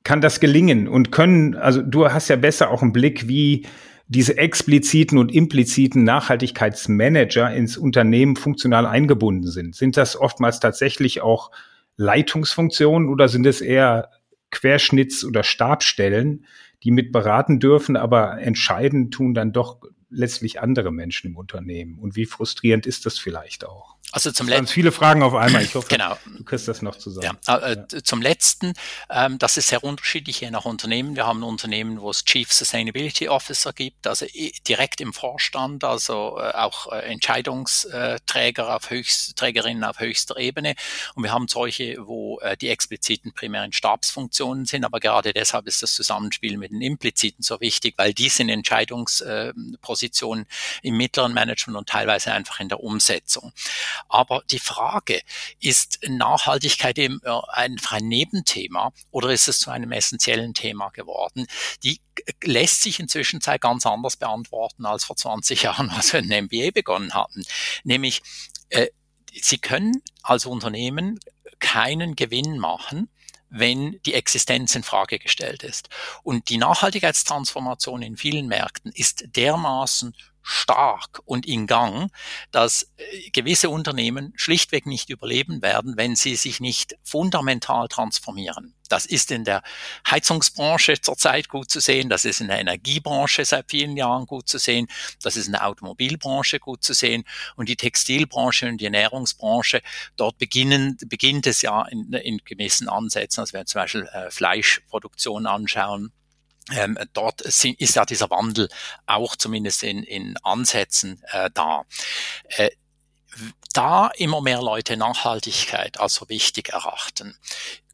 kann das gelingen und können, also du hast ja besser auch einen Blick, wie diese expliziten und impliziten Nachhaltigkeitsmanager ins Unternehmen funktional eingebunden sind. Sind das oftmals tatsächlich auch Leitungsfunktionen oder sind es eher Querschnitts- oder Stabstellen, die mit beraten dürfen, aber entscheiden tun dann doch letztlich andere Menschen im Unternehmen. Und wie frustrierend ist das vielleicht auch? Also zum letzten. viele Fragen auf einmal. Ich hoffe, genau. du kriegst das noch zusammen. Ja, äh, ja. Zum letzten, ähm, das ist sehr unterschiedlich je nach Unternehmen. Wir haben Unternehmen, wo es Chief Sustainability Officer gibt, also direkt im Vorstand, also äh, auch äh, Entscheidungsträger auf höchst, Trägerinnen auf höchster Ebene. Und wir haben solche, wo äh, die expliziten primären Stabsfunktionen sind. Aber gerade deshalb ist das Zusammenspiel mit den impliziten so wichtig, weil die sind Entscheidungspositionen im mittleren Management und teilweise einfach in der Umsetzung. Aber die Frage, ist Nachhaltigkeit eben äh, einfach ein Nebenthema oder ist es zu einem essentiellen Thema geworden? Die lässt sich inzwischen ganz anders beantworten als vor 20 *laughs* Jahren, als wir ein MBA begonnen hatten. Nämlich, äh, Sie können als Unternehmen keinen Gewinn machen, wenn die Existenz in Frage gestellt ist. Und die Nachhaltigkeitstransformation in vielen Märkten ist dermaßen stark und in Gang, dass äh, gewisse Unternehmen schlichtweg nicht überleben werden, wenn sie sich nicht fundamental transformieren. Das ist in der Heizungsbranche zurzeit gut zu sehen, das ist in der Energiebranche seit vielen Jahren gut zu sehen, das ist in der Automobilbranche gut zu sehen und die Textilbranche und die Ernährungsbranche, dort beginnen, beginnt es ja in, in gewissen Ansätzen, also wenn wir zum Beispiel äh, Fleischproduktion anschauen, ähm, dort sind, ist ja dieser Wandel auch zumindest in, in Ansätzen äh, da. Äh, da immer mehr Leute Nachhaltigkeit als so wichtig erachten,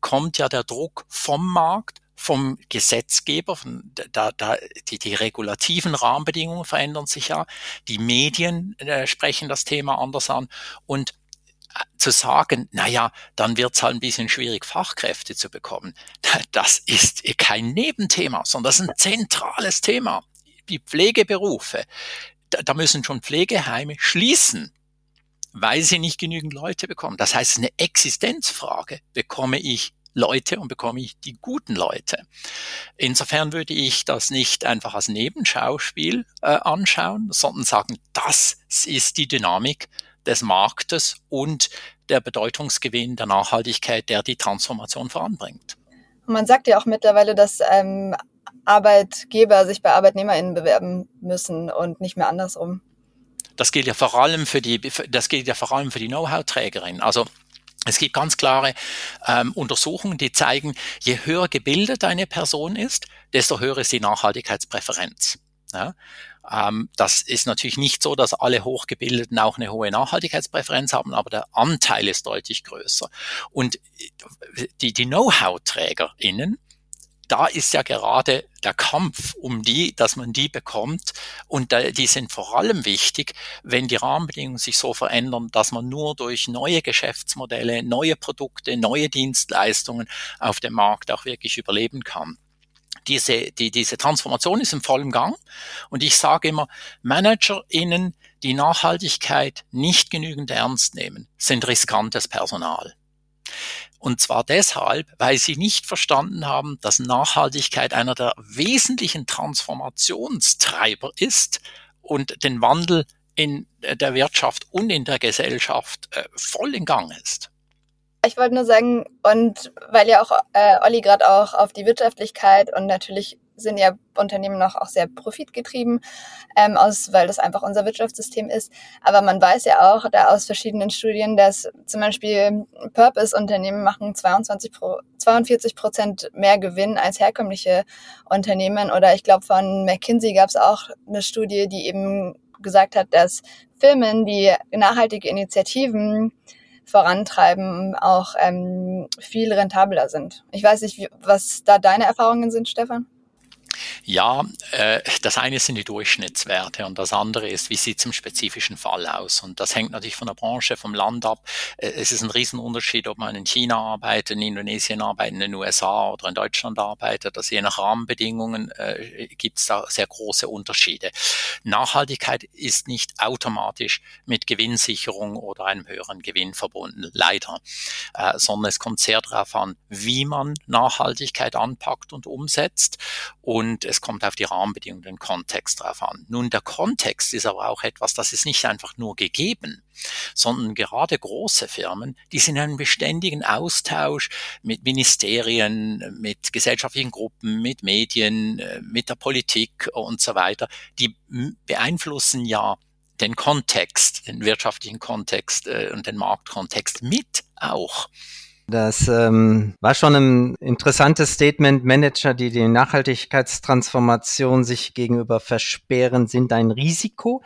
kommt ja der Druck vom Markt, vom Gesetzgeber, von, da, da, die, die regulativen Rahmenbedingungen verändern sich ja, die Medien äh, sprechen das Thema anders an und zu sagen, naja, dann wird es halt ein bisschen schwierig, Fachkräfte zu bekommen, *laughs* das ist kein Nebenthema, sondern das ist ein zentrales Thema. Die Pflegeberufe, da, müssen schon Pflegeheime schließen, weil sie nicht genügend Leute bekommen. Das heißt, eine Existenzfrage, bekomme ich Leute und bekomme ich die guten Leute. Insofern würde ich das nicht einfach als Nebenschauspiel äh, anschauen, sondern sagen, das ist die Dynamik des Marktes und der Bedeutungsgewinn der Nachhaltigkeit, der die Transformation voranbringt. Man sagt ja auch mittlerweile, dass ähm, Arbeitgeber sich bei ArbeitnehmerInnen bewerben müssen und nicht mehr andersrum. Das gilt ja vor allem für die, das gilt ja vor allem für die Know-how-Trägerin. Also es gibt ganz klare ähm, Untersuchungen, die zeigen, je höher gebildet eine Person ist, desto höher ist die Nachhaltigkeitspräferenz. Ja? Ähm, das ist natürlich nicht so, dass alle Hochgebildeten auch eine hohe Nachhaltigkeitspräferenz haben, aber der Anteil ist deutlich größer. Und die, die Know-how-TrägerInnen, da ist ja gerade der Kampf um die, dass man die bekommt. Und die sind vor allem wichtig, wenn die Rahmenbedingungen sich so verändern, dass man nur durch neue Geschäftsmodelle, neue Produkte, neue Dienstleistungen auf dem Markt auch wirklich überleben kann. Diese, die, diese Transformation ist im vollen Gang. Und ich sage immer, ManagerInnen, die Nachhaltigkeit nicht genügend ernst nehmen, sind riskantes Personal. Und zwar deshalb, weil sie nicht verstanden haben, dass Nachhaltigkeit einer der wesentlichen Transformationstreiber ist und den Wandel in der Wirtschaft und in der Gesellschaft äh, voll in Gang ist. Ich wollte nur sagen, und weil ja auch äh, Olli gerade auch auf die Wirtschaftlichkeit und natürlich sind ja Unternehmen noch auch sehr profitgetrieben, ähm, aus, weil das einfach unser Wirtschaftssystem ist. Aber man weiß ja auch da aus verschiedenen Studien, dass zum Beispiel Purpose-Unternehmen machen 22 pro, 42 Prozent mehr Gewinn als herkömmliche Unternehmen. Oder ich glaube, von McKinsey gab es auch eine Studie, die eben gesagt hat, dass Firmen, die nachhaltige Initiativen vorantreiben, auch ähm, viel rentabler sind. Ich weiß nicht, wie, was da deine Erfahrungen sind, Stefan. Ja, äh, das eine sind die Durchschnittswerte und das andere ist, wie sieht es im spezifischen Fall aus. Und das hängt natürlich von der Branche, vom Land ab. Äh, es ist ein Riesenunterschied, ob man in China arbeitet, in Indonesien arbeitet, in den USA oder in Deutschland arbeitet. Also je nach Rahmenbedingungen äh, gibt es da sehr große Unterschiede. Nachhaltigkeit ist nicht automatisch mit Gewinnsicherung oder einem höheren Gewinn verbunden, leider, äh, sondern es kommt sehr darauf an, wie man Nachhaltigkeit anpackt und umsetzt. Und und es kommt auf die Rahmenbedingungen, den Kontext drauf an. Nun, der Kontext ist aber auch etwas, das ist nicht einfach nur gegeben, sondern gerade große Firmen, die sind in einem beständigen Austausch mit Ministerien, mit gesellschaftlichen Gruppen, mit Medien, äh, mit der Politik und so weiter. Die beeinflussen ja den Kontext, den wirtschaftlichen Kontext äh, und den Marktkontext mit auch. Das ähm, war schon ein interessantes Statement. Manager, die die Nachhaltigkeitstransformation sich gegenüber versperren, sind ein Risiko.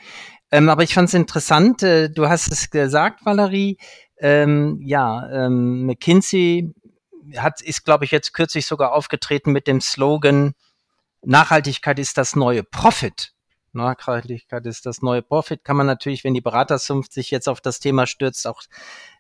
Ähm, aber ich fand es interessant, äh, du hast es gesagt, Valerie, ähm, ja, ähm, McKinsey hat, ist, glaube ich, jetzt kürzlich sogar aufgetreten mit dem Slogan, Nachhaltigkeit ist das neue Profit. Nachhaltigkeit ist das neue Profit. Kann man natürlich, wenn die Beratersunft sich jetzt auf das Thema stürzt, auch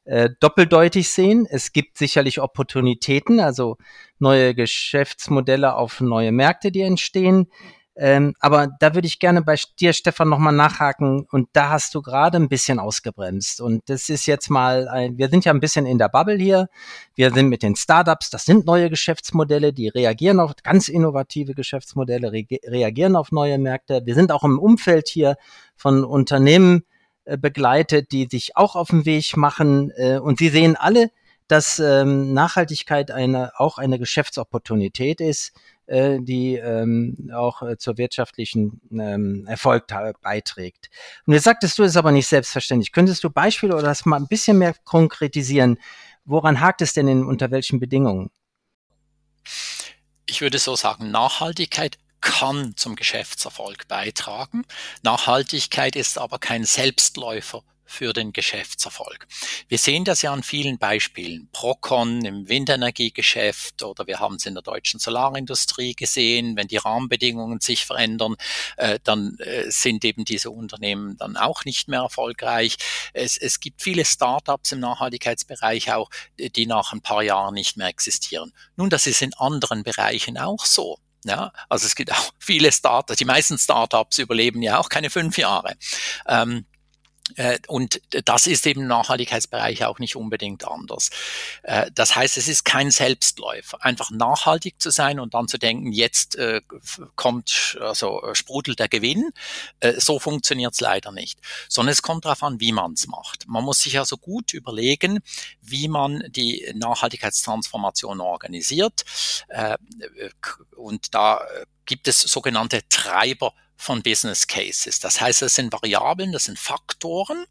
äh, doppeldeutig sehen. Es gibt sicherlich Opportunitäten, also neue Geschäftsmodelle auf neue Märkte, die entstehen. Ähm, aber da würde ich gerne bei dir, Stefan, nochmal nachhaken. Und da hast du gerade ein bisschen ausgebremst. Und das ist jetzt mal, ein, wir sind ja ein bisschen in der Bubble hier. Wir sind mit den Startups, das sind neue Geschäftsmodelle, die reagieren auf ganz innovative Geschäftsmodelle, re reagieren auf neue Märkte. Wir sind auch im Umfeld hier von Unternehmen äh, begleitet, die sich auch auf den Weg machen. Äh, und sie sehen alle, dass ähm, Nachhaltigkeit eine, auch eine Geschäftsopportunität ist äh, die ähm, auch äh, zur wirtschaftlichen ähm, Erfolg beiträgt. Und jetzt sagtest du es aber nicht selbstverständlich. Könntest du Beispiele oder das mal ein bisschen mehr konkretisieren? Woran hakt es denn in, unter welchen Bedingungen? Ich würde so sagen, Nachhaltigkeit kann zum Geschäftserfolg beitragen. Nachhaltigkeit ist aber kein Selbstläufer für den Geschäftserfolg. Wir sehen das ja an vielen Beispielen. Procon im Windenergiegeschäft oder wir haben es in der deutschen Solarindustrie gesehen. Wenn die Rahmenbedingungen sich verändern, äh, dann äh, sind eben diese Unternehmen dann auch nicht mehr erfolgreich. Es, es gibt viele Startups im Nachhaltigkeitsbereich auch, die nach ein paar Jahren nicht mehr existieren. Nun, das ist in anderen Bereichen auch so. Ja, also es gibt auch *laughs* viele Startups, die meisten Startups überleben ja auch keine fünf Jahre. Ähm, Äh, und das ist im Nachhaltigkeitsbereich auch nicht unbedingt anders. Äh, das heißt, es ist kein Selbstläufer. Einfach nachhaltig zu sein und dann zu denken, jetzt äh, kommt, also sprudelt der Gewinn. So funktioniert es leider nicht. Sondern es kommt darauf an, wie man es macht. Man muss sich also gut überlegen, wie man die Nachhaltigkeitstransformation organisiert. Und da gibt es sogenannte Treiber von Business Cases. Das heißt, das sind Variablen, das sind Faktoren,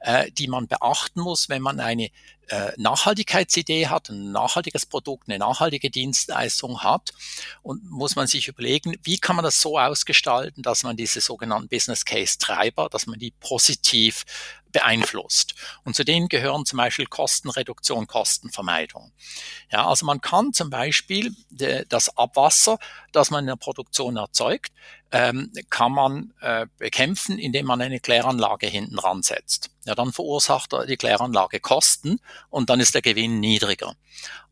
äh, die man beachten muss, wenn man eine äh, Nachhaltigkeitsidee hat, ein nachhaltiges Produkt, eine nachhaltige Dienstleistung hat und muss man sich überlegen, wie kann man das so ausgestalten, dass man diese sogenannten Business Case Treiber, dass man die positiv beeinflusst. Und zu denen gehören zum Beispiel Kostenreduktion, Kostenvermeidung. Ja, also man kann zum Beispiel das Abwasser, das man in der Produktion erzeugt, ähm, kann man äh, bekämpfen, indem man eine Kläranlage hinten ransetzt. Ja, dann verursacht die Kläranlage Kosten und dann ist der Gewinn niedriger.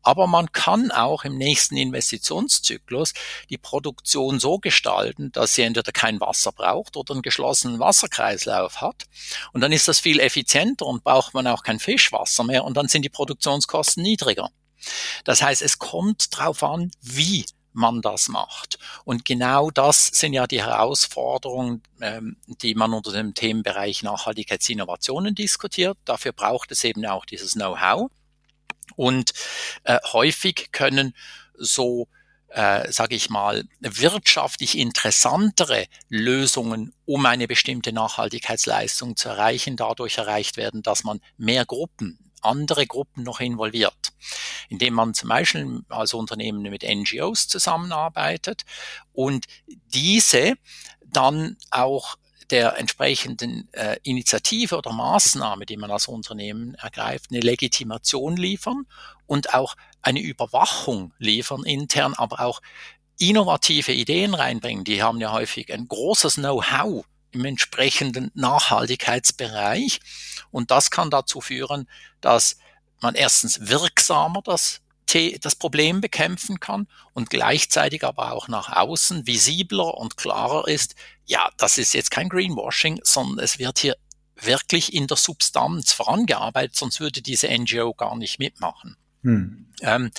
Aber man kann auch im nächsten Investitionszyklus die Produktion so gestalten, dass sie entweder kein Wasser braucht oder einen geschlossenen Wasserkreislauf hat. Und dann ist das viel effizienter und braucht man auch kein Fischwasser mehr und dann sind die Produktionskosten niedriger. Das heißt, es kommt darauf an, wie man das macht. Und genau das sind ja die Herausforderungen, ähm, die man unter dem Themenbereich Nachhaltigkeitsinnovationen diskutiert. Dafür braucht es eben auch dieses Know-how. Und äh, häufig können so äh, sage ich mal, wirtschaftlich interessantere Lösungen, um eine bestimmte Nachhaltigkeitsleistung zu erreichen, dadurch erreicht werden, dass man mehr Gruppen andere Gruppen noch involviert, indem man zum Beispiel als Unternehmen mit NGOs zusammenarbeitet und diese dann auch der entsprechenden äh, Initiative oder Maßnahme, die man als Unternehmen ergreift, eine Legitimation liefern und auch eine Überwachung liefern intern, aber auch innovative Ideen reinbringen. Die haben ja häufig ein großes Know-how im entsprechenden Nachhaltigkeitsbereich. Und das kann dazu führen, dass man erstens wirksamer das, das Problem bekämpfen kann und gleichzeitig aber auch nach außen visibler und klarer ist, ja, das ist jetzt kein Greenwashing, sondern es wird hier wirklich in der Substanz vorangearbeitet, sonst würde diese NGO gar nicht mitmachen. Hm. Ähm,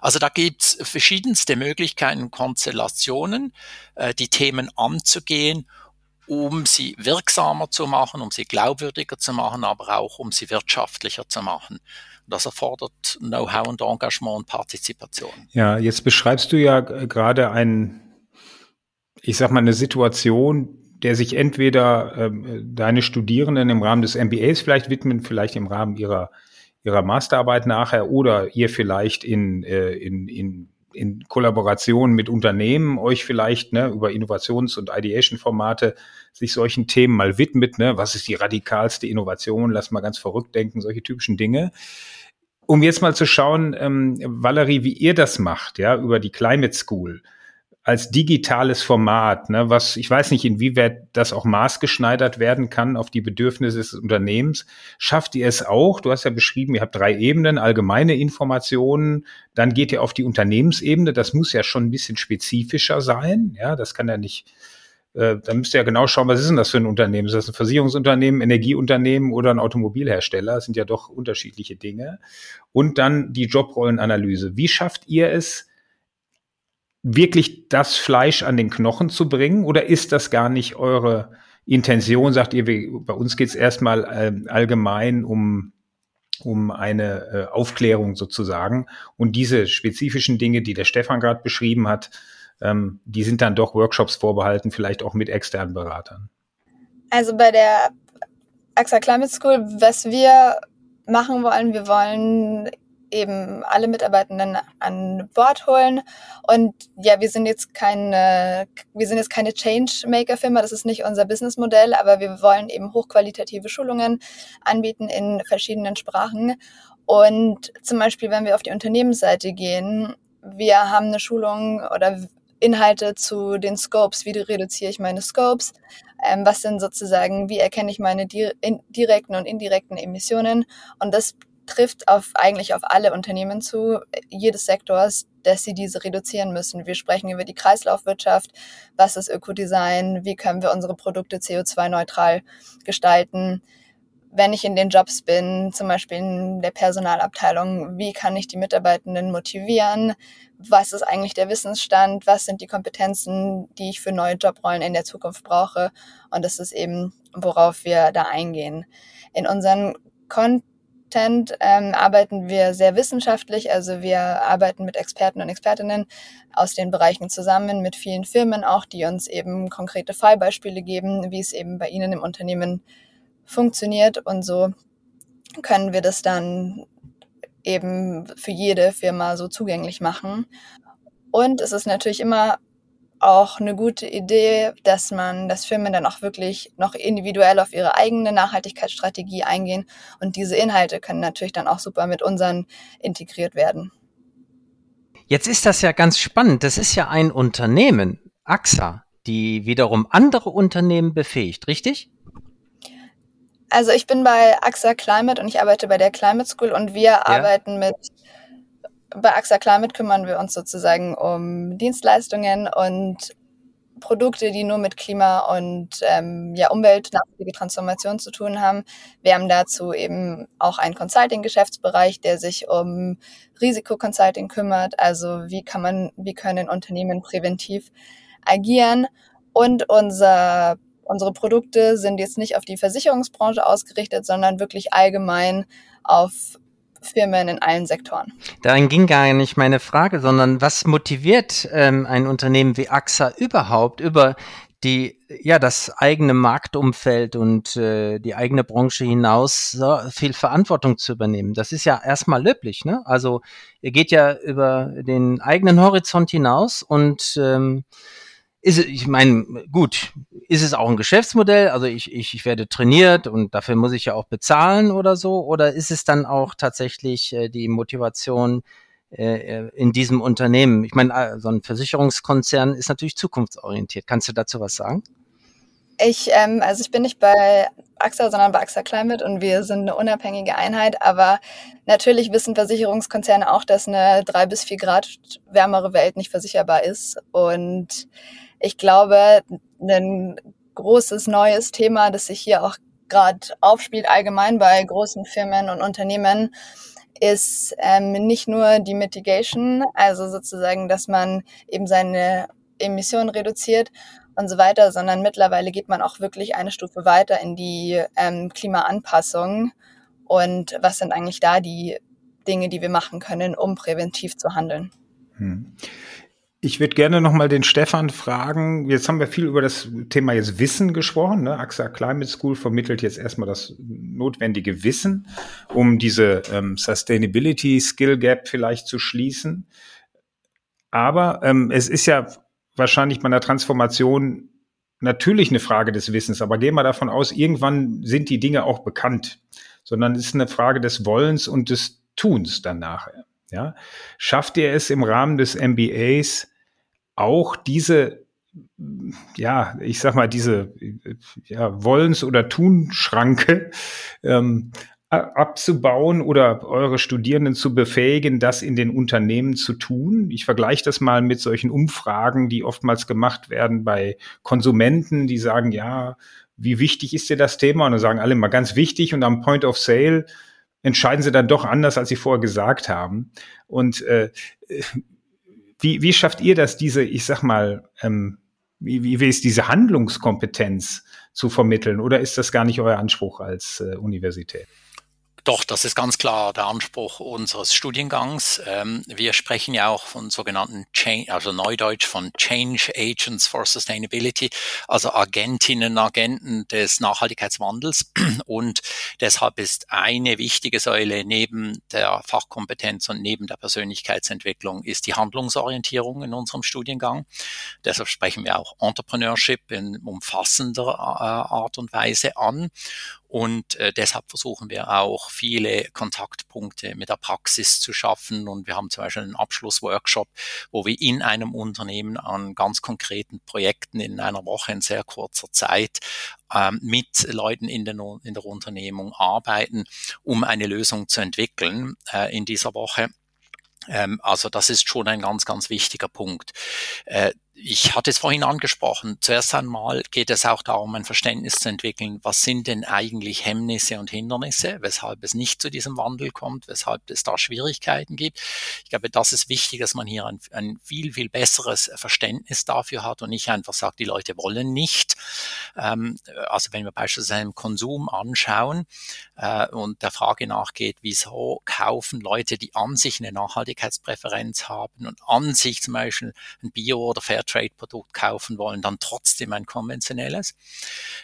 also da gibt's verschiedenste Möglichkeiten, Konstellationen, äh, die Themen anzugehen um sie wirksamer zu machen, um sie glaubwürdiger zu machen, aber auch um sie wirtschaftlicher zu machen. Das erfordert Know-how und Engagement und Partizipation. Ja, jetzt beschreibst du ja gerade ein, ich sag mal, eine Situation, der sich entweder äh, deine Studierenden im Rahmen des MBAs vielleicht widmen, vielleicht im Rahmen ihrer ihrer Masterarbeit nachher oder ihr vielleicht in, äh, in, in in Kollaboration mit Unternehmen euch vielleicht ne, über Innovations- und Ideation-Formate sich solchen Themen mal widmet. Ne? Was ist die radikalste Innovation? Lass mal ganz verrückt denken, solche typischen Dinge. Um jetzt mal zu schauen, ähm, Valerie, wie ihr das macht, ja, über die Climate School als digitales Format, ne, was ich weiß nicht, inwieweit das auch maßgeschneidert werden kann auf die Bedürfnisse des Unternehmens. Schafft ihr es auch? Du hast ja beschrieben, ihr habt drei Ebenen, allgemeine Informationen, dann geht ihr auf die Unternehmensebene. Das muss ja schon ein bisschen spezifischer sein. Ja, das kann ja nicht. Äh, da müsst ihr ja genau schauen, was ist denn das für ein Unternehmen? Ist das ein Versicherungsunternehmen, Energieunternehmen oder ein Automobilhersteller? Das sind ja doch unterschiedliche Dinge. Und dann die Jobrollenanalyse. Wie schafft ihr es, wirklich das Fleisch an den Knochen zu bringen? Oder ist das gar nicht eure Intention? Sagt ihr, bei uns geht es erstmal äh, allgemein um, um eine äh, Aufklärung sozusagen. Und diese spezifischen Dinge, die der Stefan gerade beschrieben hat, ähm, die sind dann doch Workshops vorbehalten, vielleicht auch mit externen Beratern. Also bei der AXA Climate School, was wir machen wollen, wir wollen eben alle Mitarbeitenden an Bord holen. Und ja, wir sind jetzt keine, wir sind jetzt keine Changemaker-Firma, das ist nicht unser Businessmodell, aber wir wollen eben hochqualitative Schulungen anbieten in verschiedenen Sprachen. Und zum Beispiel, wenn wir auf die Unternehmensseite gehen, wir haben eine Schulung oder Inhalte zu den Scopes, wie reduziere ich meine Scopes, ähm, was sind sozusagen, wie erkenne ich meine di direkten und indirekten Emissionen. Und das trifft auf eigentlich auf alle Unternehmen zu, jedes Sektors, dass sie diese reduzieren müssen. Wir sprechen über die Kreislaufwirtschaft, was ist Ökodesign, wie können wir unsere Produkte CO2-neutral gestalten, wenn ich in den Jobs bin, zum Beispiel in der Personalabteilung, wie kann ich die Mitarbeitenden motivieren? Was ist eigentlich der Wissensstand? Was sind die Kompetenzen, die ich für neue Jobrollen in der Zukunft brauche? Und das ist eben, worauf wir da eingehen. In unseren Content ähm, arbeiten wir sehr wissenschaftlich, also wir arbeiten mit Experten und Expertinnen aus den Bereichen zusammen, mit vielen Firmen auch, die uns eben konkrete Fallbeispiele geben, wie es eben bei ihnen im Unternehmen funktioniert und so können wir das dann eben für jede Firma so zugänglich machen. Und es ist natürlich immer auch eine gute Idee, dass man, dass Firmen dann auch wirklich noch individuell auf ihre eigene Nachhaltigkeitsstrategie eingehen und diese Inhalte können natürlich dann auch super mit unseren integriert werden. Jetzt ist das ja ganz spannend. Das ist ja ein Unternehmen, AXA, die wiederum andere Unternehmen befähigt, richtig? Also ich bin bei AXA Climate und ich arbeite bei der Climate School und wir ja. arbeiten mit, bei AXA Climate kümmern wir uns sozusagen um Dienstleistungen und Produkte, die nur mit Klima und ähm, ja, Umwelt, nachhaltige Transformation zu tun haben. Wir haben dazu eben auch einen Consulting-Geschäftsbereich, der sich um Risikoconsulting kümmert. Also wie kann man, wie können Unternehmen präventiv agieren? Und unser Unsere Produkte sind jetzt nicht auf die Versicherungsbranche ausgerichtet, sondern wirklich allgemein auf Firmen in allen Sektoren. Darin ging gar nicht meine Frage, sondern was motiviert ähm, ein Unternehmen wie AXA überhaupt über die ja das eigene Marktumfeld und äh, die eigene Branche hinaus so viel Verantwortung zu übernehmen. Das ist ja erstmal löblich, ne? Also ihr geht ja über den eigenen Horizont hinaus und ähm, ist, ich meine, gut, ist es auch ein Geschäftsmodell? Also ich, ich, ich werde trainiert und dafür muss ich ja auch bezahlen oder so? Oder ist es dann auch tatsächlich äh, die Motivation äh, äh in diesem Unternehmen? Ich meine, äh, so ein Versicherungskonzern ist natürlich zukunftsorientiert. Kannst du dazu was sagen? Ich, ähm, also ich bin nicht bei AXA, sondern bei AXA Climate und wir sind eine unabhängige Einheit. Aber natürlich wissen Versicherungskonzerne auch, dass eine drei bis vier Grad wärmere Welt nicht versicherbar ist. Und ich glaube, ein großes neues Thema, das sich hier auch gerade aufspielt, allgemein bei großen Firmen und Unternehmen, ist ähm, nicht nur die Mitigation, also sozusagen, dass man eben seine Emissionen reduziert und so weiter, sondern mittlerweile geht man auch wirklich eine Stufe weiter in die ähm, Klimaanpassung. Und was sind eigentlich da die Dinge, die wir machen können, um präventiv zu handeln? Hm. Ich würde gerne noch mal den Stefan fragen. Jetzt haben wir viel über das Thema jetzt Wissen gesprochen. Ne? AXA Climate School vermittelt jetzt erstmal das notwendige Wissen, um diese ähm, Sustainability Skill Gap vielleicht zu schließen. Aber ähm, es ist ja wahrscheinlich bei einer Transformation natürlich eine Frage des Wissens. Aber gehen wir davon aus, irgendwann sind die Dinge auch bekannt, sondern es ist eine Frage des Wollens und des Tuns dann nachher. Ja? Schafft ihr es im Rahmen des MBAs auch diese, ja, ich sag mal, diese ja, Wollens- oder Tunschranke ähm, abzubauen oder eure Studierenden zu befähigen, das in den Unternehmen zu tun. Ich vergleiche das mal mit solchen Umfragen, die oftmals gemacht werden bei Konsumenten, die sagen, ja, wie wichtig ist dir das Thema? Und dann sagen alle mal ganz wichtig und am Point of Sale entscheiden sie dann doch anders, als sie vorher gesagt haben. Und äh, wie, wie schafft ihr das, diese, ich sag mal, ähm, wie, wie, ist diese Handlungskompetenz zu vermitteln? Oder ist das gar nicht euer Anspruch als äh, Universität? Doch, das ist ganz klar der Anspruch unseres Studiengangs. Ähm, wir sprechen ja auch von sogenannten Change, also Neudeutsch von Change Agents for Sustainability, also Agentinnen, Agenten des Nachhaltigkeitswandels. *clears throat* Und deshalb ist eine wichtige Säule neben der Fachkompetenz und neben der Persönlichkeitsentwicklung ist die Handlungsorientierung in unserem Studiengang. Deshalb sprechen wir auch Entrepreneurship in umfassender äh, Art und Weise an. Und äh, deshalb versuchen wir auch viele Kontaktpunkte mit der Praxis zu schaffen. Und wir haben zum Beispiel einen Abschlussworkshop, wo wir in einem Unternehmen an ganz konkreten Projekten in einer Woche in sehr kurzer Zeit ähm, mit Leuten in, den, in der Unternehmung arbeiten, um eine Lösung zu entwickeln äh, in dieser Woche. Ähm, also das ist schon ein ganz, ganz wichtiger Punkt. Ich hatte es vorhin angesprochen. Zuerst einmal geht es auch darum, ein Verständnis zu entwickeln, was sind denn eigentlich Hemmnisse und Hindernisse, weshalb es nicht zu diesem Wandel kommt, weshalb es da Schwierigkeiten gibt. Ich glaube, das ist wichtig, dass man hier ein, ein viel, viel besseres Verständnis dafür hat und nicht einfach sagt, die Leute wollen nicht. Ähm, also wenn wir beispielsweise den Konsum anschauen äh, und der Frage nachgeht, wieso kaufen Leute, die an sich eine Nachhaltigkeitspräferenz haben und an sich zum Beispiel ein Bio- oder Fairtrade-Produkt kaufen wollen, dann trotzdem ein konventionelles.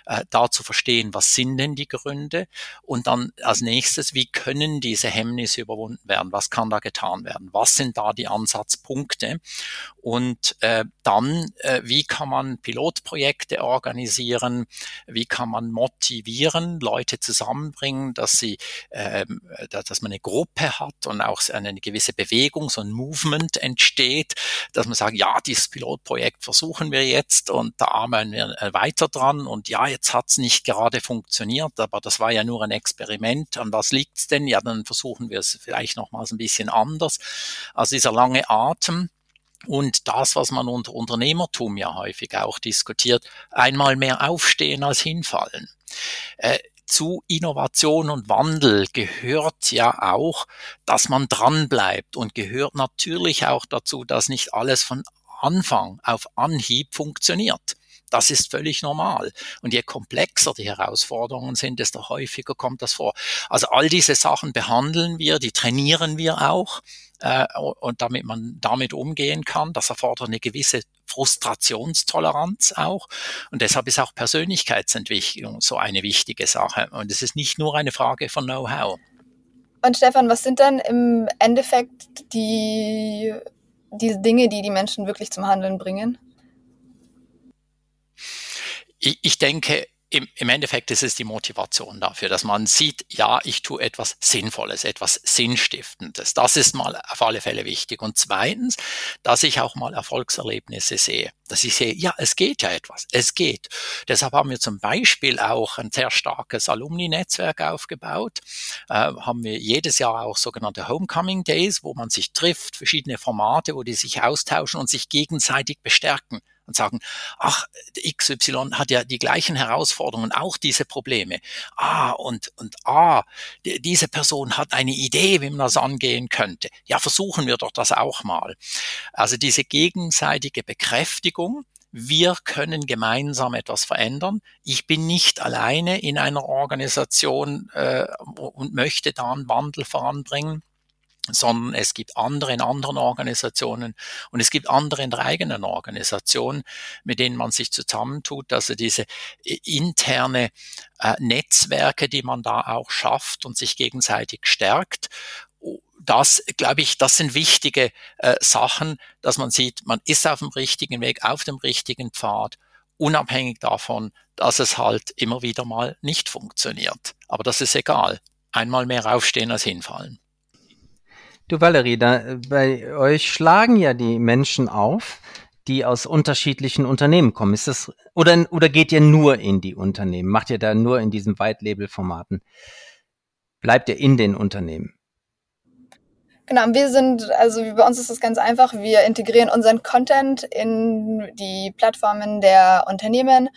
Äh, da zu verstehen, was sind denn die Gründe und dann als nächstes, wie können diese Hemmnisse überwunden werden? Was kann da getan werden? Was sind da die Ansatzpunkte? Und äh, dann, äh, wie kann man Pilotprojekte organisieren? Wie kann man motivieren, Leute zusammenbringen, dass sie, äh, dass man eine Gruppe hat und auch eine gewisse Bewegung, so ein Movement entsteht, dass man sagt, ja, dieses Pilotprojekt versuchen wir jetzt und da arbeiten wir äh, weiter dran und ja, jetzt hat's nicht gerade funktioniert, aber das war ja nur ein Experiment. An was liegt's denn? Ja, dann versuchen wir es vielleicht nochmals ein bisschen anders. Also dieser lange Atem, und das, was man unter Unternehmertum ja häufig auch diskutiert, einmal mehr aufstehen als hinfallen. Äh, zu Innovation und Wandel gehört ja auch, dass man dran bleibt und gehört natürlich auch dazu, dass nicht alles von Anfang auf Anhieb funktioniert. Das ist völlig normal. Und je komplexer die Herausforderungen sind, desto häufiger kommt das vor. Also all diese Sachen behandeln wir, die trainieren wir auch. Äh, und damit man damit umgehen kann, das erfordert eine gewisse Frustrationstoleranz auch. Und deshalb ist auch Persönlichkeitsentwicklung so eine wichtige Sache. Und es ist nicht nur eine Frage von Know-how. Und Stefan, was sind dann im Endeffekt die, die Dinge, die die Menschen wirklich zum Handeln bringen? Ich denke, im, im Endeffekt ist es die Motivation dafür, dass man sieht, ja, ich tue etwas Sinnvolles, etwas Sinnstiftendes. Das ist mal auf alle Fälle wichtig. Und zweitens, dass ich auch mal Erfolgserlebnisse sehe. Dass ich sehe, ja, es geht ja etwas. Es geht. Deshalb haben wir zum Beispiel auch ein sehr starkes Alumni-Netzwerk aufgebaut. Äh, haben wir jedes Jahr auch sogenannte Homecoming Days, wo man sich trifft, verschiedene Formate, wo die sich austauschen und sich gegenseitig bestärken und sagen, ach, XY hat ja die gleichen Herausforderungen, auch diese Probleme. Ah, und, und ah, diese Person hat eine Idee, wie man das angehen könnte. Ja, versuchen wir doch das auch mal. Also diese gegenseitige Bekräftigung, wir können gemeinsam etwas verändern. Ich bin nicht alleine in einer Organisation äh, und möchte da einen Wandel voranbringen sondern es gibt andere in anderen Organisationen und es gibt andere in der eigenen Organisation, mit denen man sich zusammentut. Also diese interne äh, Netzwerke, die man da auch schafft und sich gegenseitig stärkt. Das, glaube ich, das sind wichtige äh, Sachen, dass man sieht, man ist auf dem richtigen Weg, auf dem richtigen Pfad, unabhängig davon, dass es halt immer wieder mal nicht funktioniert. Aber das ist egal. Einmal mehr aufstehen als hinfallen. Du Valerie, da, bei euch schlagen ja die Menschen auf, die aus unterschiedlichen Unternehmen kommen. Ist das oder oder geht ihr nur in die Unternehmen? Macht ihr da nur in diesen White Label Formaten? Bleibt ihr in den Unternehmen? Genau, wir sind, also bei uns ist es ganz einfach, wir integrieren unseren Content in die Plattformen der Unternehmen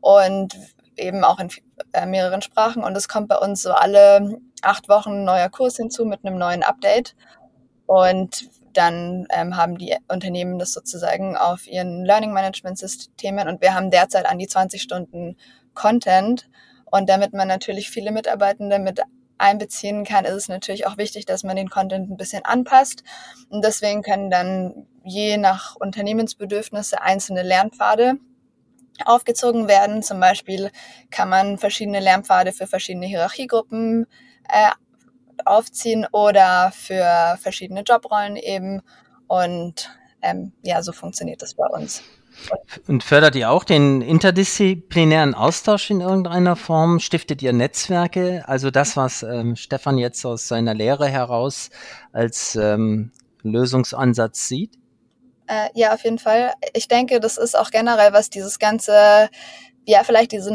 und eben auch in äh, mehreren Sprachen und es kommt bei uns so alle acht Wochen neuer Kurs hinzu mit einem neuen Update. Und dann ähm, haben die Unternehmen das sozusagen auf ihren Learning Management Systemen und wir haben derzeit an die 20 Stunden Content. Und damit man natürlich viele Mitarbeitende mit einbeziehen kann, ist es natürlich auch wichtig, dass man den Content ein bisschen anpasst. Und deswegen können dann je nach Unternehmensbedürfnisse einzelne Lernpfade aufgezogen werden. Zum Beispiel kann man verschiedene Lernpfade für verschiedene Hierarchiegruppen äh, aufziehen oder für verschiedene Jobrollen eben. Und ähm, ja, so funktioniert das bei uns. Und fördert ihr auch den interdisziplinären Austausch in irgendeiner Form? Stiftet ihr Netzwerke? Also das, was ähm, Stefan jetzt aus seiner Lehre heraus als ähm, Lösungsansatz sieht? Äh, ja, auf jeden Fall. Ich denke, das ist auch generell, was dieses ganze ja, vielleicht diese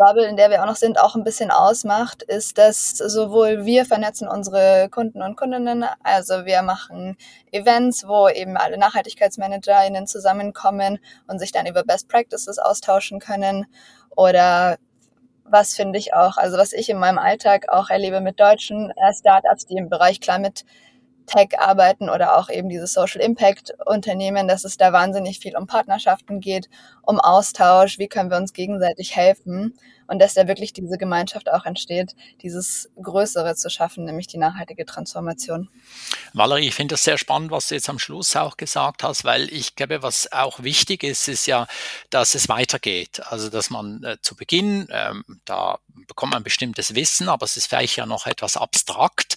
Nachhaltigkeitsbubble, in der wir auch noch sind, auch ein bisschen ausmacht, ist, dass sowohl wir vernetzen unsere Kunden und Kundinnen, also wir machen Events, wo eben alle NachhaltigkeitsmanagerInnen zusammenkommen und sich dann über Best Practices austauschen können. Oder was finde ich auch, also was ich in meinem Alltag auch erlebe mit deutschen äh, Startups, die im Bereich Climate Tech arbeiten oder auch eben diese Social Impact Unternehmen, dass es da wahnsinnig viel um Partnerschaften geht, um Austausch, wie können wir uns gegenseitig helfen und dass da wirklich diese Gemeinschaft auch entsteht, dieses Größere zu schaffen, nämlich die nachhaltige Transformation. Valerie, ich finde das sehr spannend, was du jetzt am Schluss auch gesagt hast, weil ich glaube, was auch wichtig ist, ist ja, dass es weitergeht. Also, dass man äh, zu Beginn, ähm, da bekommt man bestimmtes Wissen, aber es ist vielleicht ja noch etwas abstrakt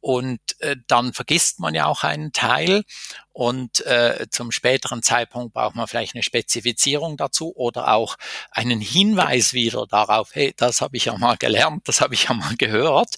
und äh, dann vergisst man ja auch einen Teil und äh, zum späteren Zeitpunkt braucht man vielleicht eine Spezifizierung dazu oder auch einen Hinweis wieder darauf, hey, das habe ich ja mal gelernt, das habe ich ja mal gehört.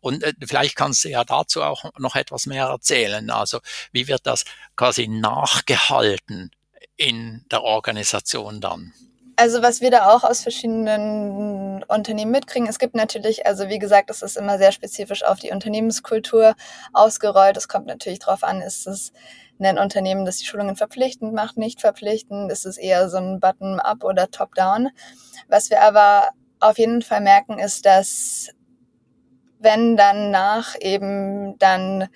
Und äh, vielleicht kannst du ja dazu auch noch etwas mehr erzählen. Also wie wird das quasi nachgehalten in der Organisation dann? Also was wir da auch aus verschiedenen Unternehmen mitkriegen, es gibt natürlich, also wie gesagt, es ist immer sehr spezifisch auf die Unternehmenskultur ausgerollt. Es kommt natürlich darauf an, ist es ein Unternehmen, das die Schulungen verpflichtend macht, nicht verpflichtend, ist es eher so ein Button-up oder Top-down. Was wir aber auf jeden Fall merken, ist, dass wenn dann nach eben dann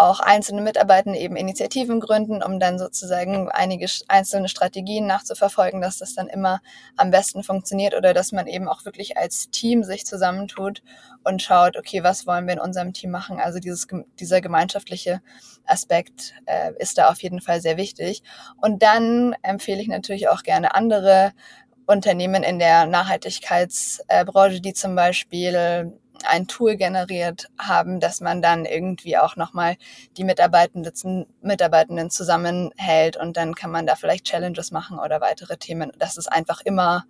auch einzelne Mitarbeitende eben Initiativen gründen, um dann sozusagen einige einzelne Strategien nachzuverfolgen, dass das dann immer am besten funktioniert oder dass man eben auch wirklich als Team sich zusammentut und schaut, okay, was wollen wir in unserem Team machen? Also dieses, dieser gemeinschaftliche Aspekt äh, ist da auf jeden Fall sehr wichtig. Und dann empfehle ich natürlich auch gerne andere Unternehmen in der Nachhaltigkeitsbranche, die zum Beispiel ein Tool generiert haben, dass man dann irgendwie auch nochmal die Mitarbeitenden, Mitarbeitenden zusammenhält und dann kann man da vielleicht Challenges machen oder weitere Themen, dass es einfach immer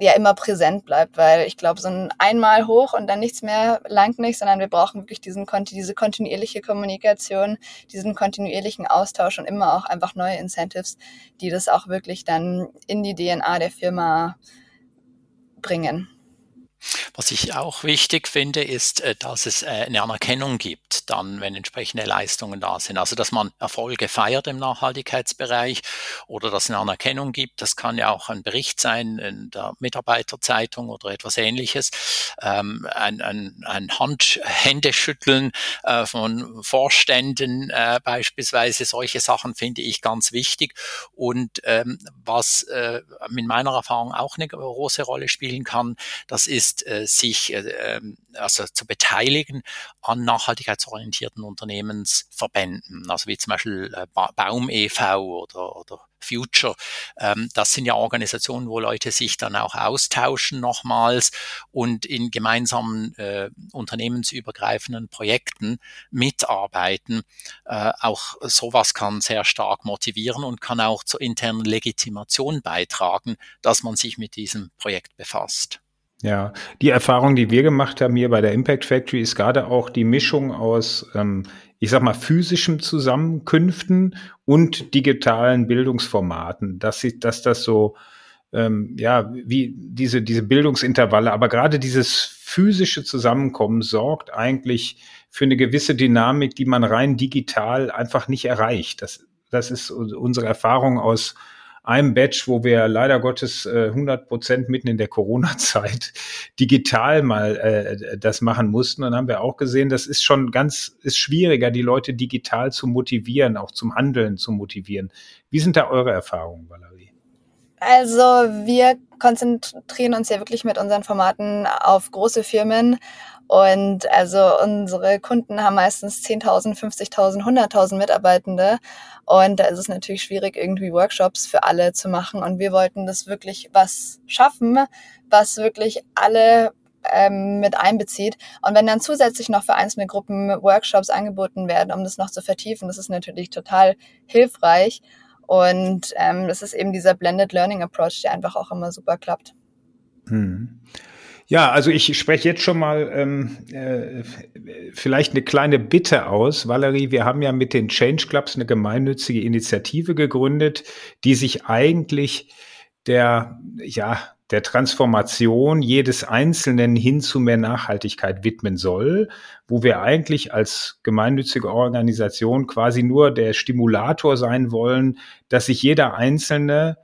ja immer präsent bleibt, weil ich glaube, so ein einmal hoch und dann nichts mehr langt nicht, sondern wir brauchen wirklich diesen diese kontinuierliche Kommunikation, diesen kontinuierlichen Austausch und immer auch einfach neue Incentives, die das auch wirklich dann in die DNA der Firma bringen. Was ich auch wichtig finde, ist, äh, dass es äh, eine Anerkennung gibt, dann, wenn entsprechende Leistungen da sind. Also, dass man Erfolge feiert im Nachhaltigkeitsbereich oder dass es eine Anerkennung gibt. Das kann ja auch ein Bericht sein in der Mitarbeiterzeitung oder etwas ähnliches. Ähm, ein, ein, ein Hand, Händeschütteln äh, von Vorständen beispielsweise. Solche Sachen finde ich ganz wichtig. Und ähm, was in meiner Erfahrung auch eine große Rolle spielen kann, das ist ist, äh, sich äh, ähm, also zu beteiligen an nachhaltigkeitsorientierten Unternehmensverbänden, also wie zum Beispiel äh, Baum e.V. oder, oder Future. Ähm, das sind ja Organisationen, wo Leute sich dann auch austauschen nochmals und in gemeinsamen unternehmensübergreifenden Projekten mitarbeiten. Auch sowas kann sehr stark motivieren und kann auch zur internen Legitimation beitragen, dass man sich mit diesem Projekt befasst. Ja, die Erfahrung, die wir gemacht haben hier bei der Impact Factory, ist gerade auch die Mischung aus, ähm, ich sag mal, physischen Zusammenkünften und digitalen Bildungsformaten, dass, sie, dass das so, ähm, ja, wie diese, diese Bildungsintervalle, aber gerade dieses physische Zusammenkommen sorgt eigentlich für eine gewisse Dynamik, die man rein digital einfach nicht erreicht. Das, das ist unsere Erfahrung aus einem Batch, wo wir leider Gottes äh, 100 Prozent mitten in der Corona-Zeit *laughs* digital mal äh, das machen mussten. Dann haben wir auch gesehen, das ist schon ganz, ist schwieriger, die Leute digital zu motivieren, auch zum Handeln zu motivieren. Wie sind da eure Erfahrungen, Valerie? Also wir konzentrieren uns ja wirklich mit unseren Formaten auf große Firmen und also unsere Kunden haben meistens 10.000, 50.000, 100.000 Mitarbeitende. Und da ist es natürlich schwierig, irgendwie Workshops für alle zu machen. Und wir wollten das wirklich was schaffen, was wirklich alle ähm, mit einbezieht. Und wenn dann zusätzlich noch für einzelne Gruppen Workshops angeboten werden, um das noch zu vertiefen, das ist natürlich total hilfreich. Und ähm, das ist eben dieser Blended Learning Approach, der einfach auch immer super klappt. Hm. Ja, also ich spreche jetzt schon mal ähm, äh, vielleicht eine kleine Bitte aus. Valerie, wir haben ja mit den Change Clubs eine gemeinnützige Initiative gegründet, die sich eigentlich der, ja, der Transformation jedes Einzelnen hin zu mehr Nachhaltigkeit widmen soll, wo wir eigentlich als gemeinnützige Organisation quasi nur der Stimulator sein wollen, dass sich jeder Einzelne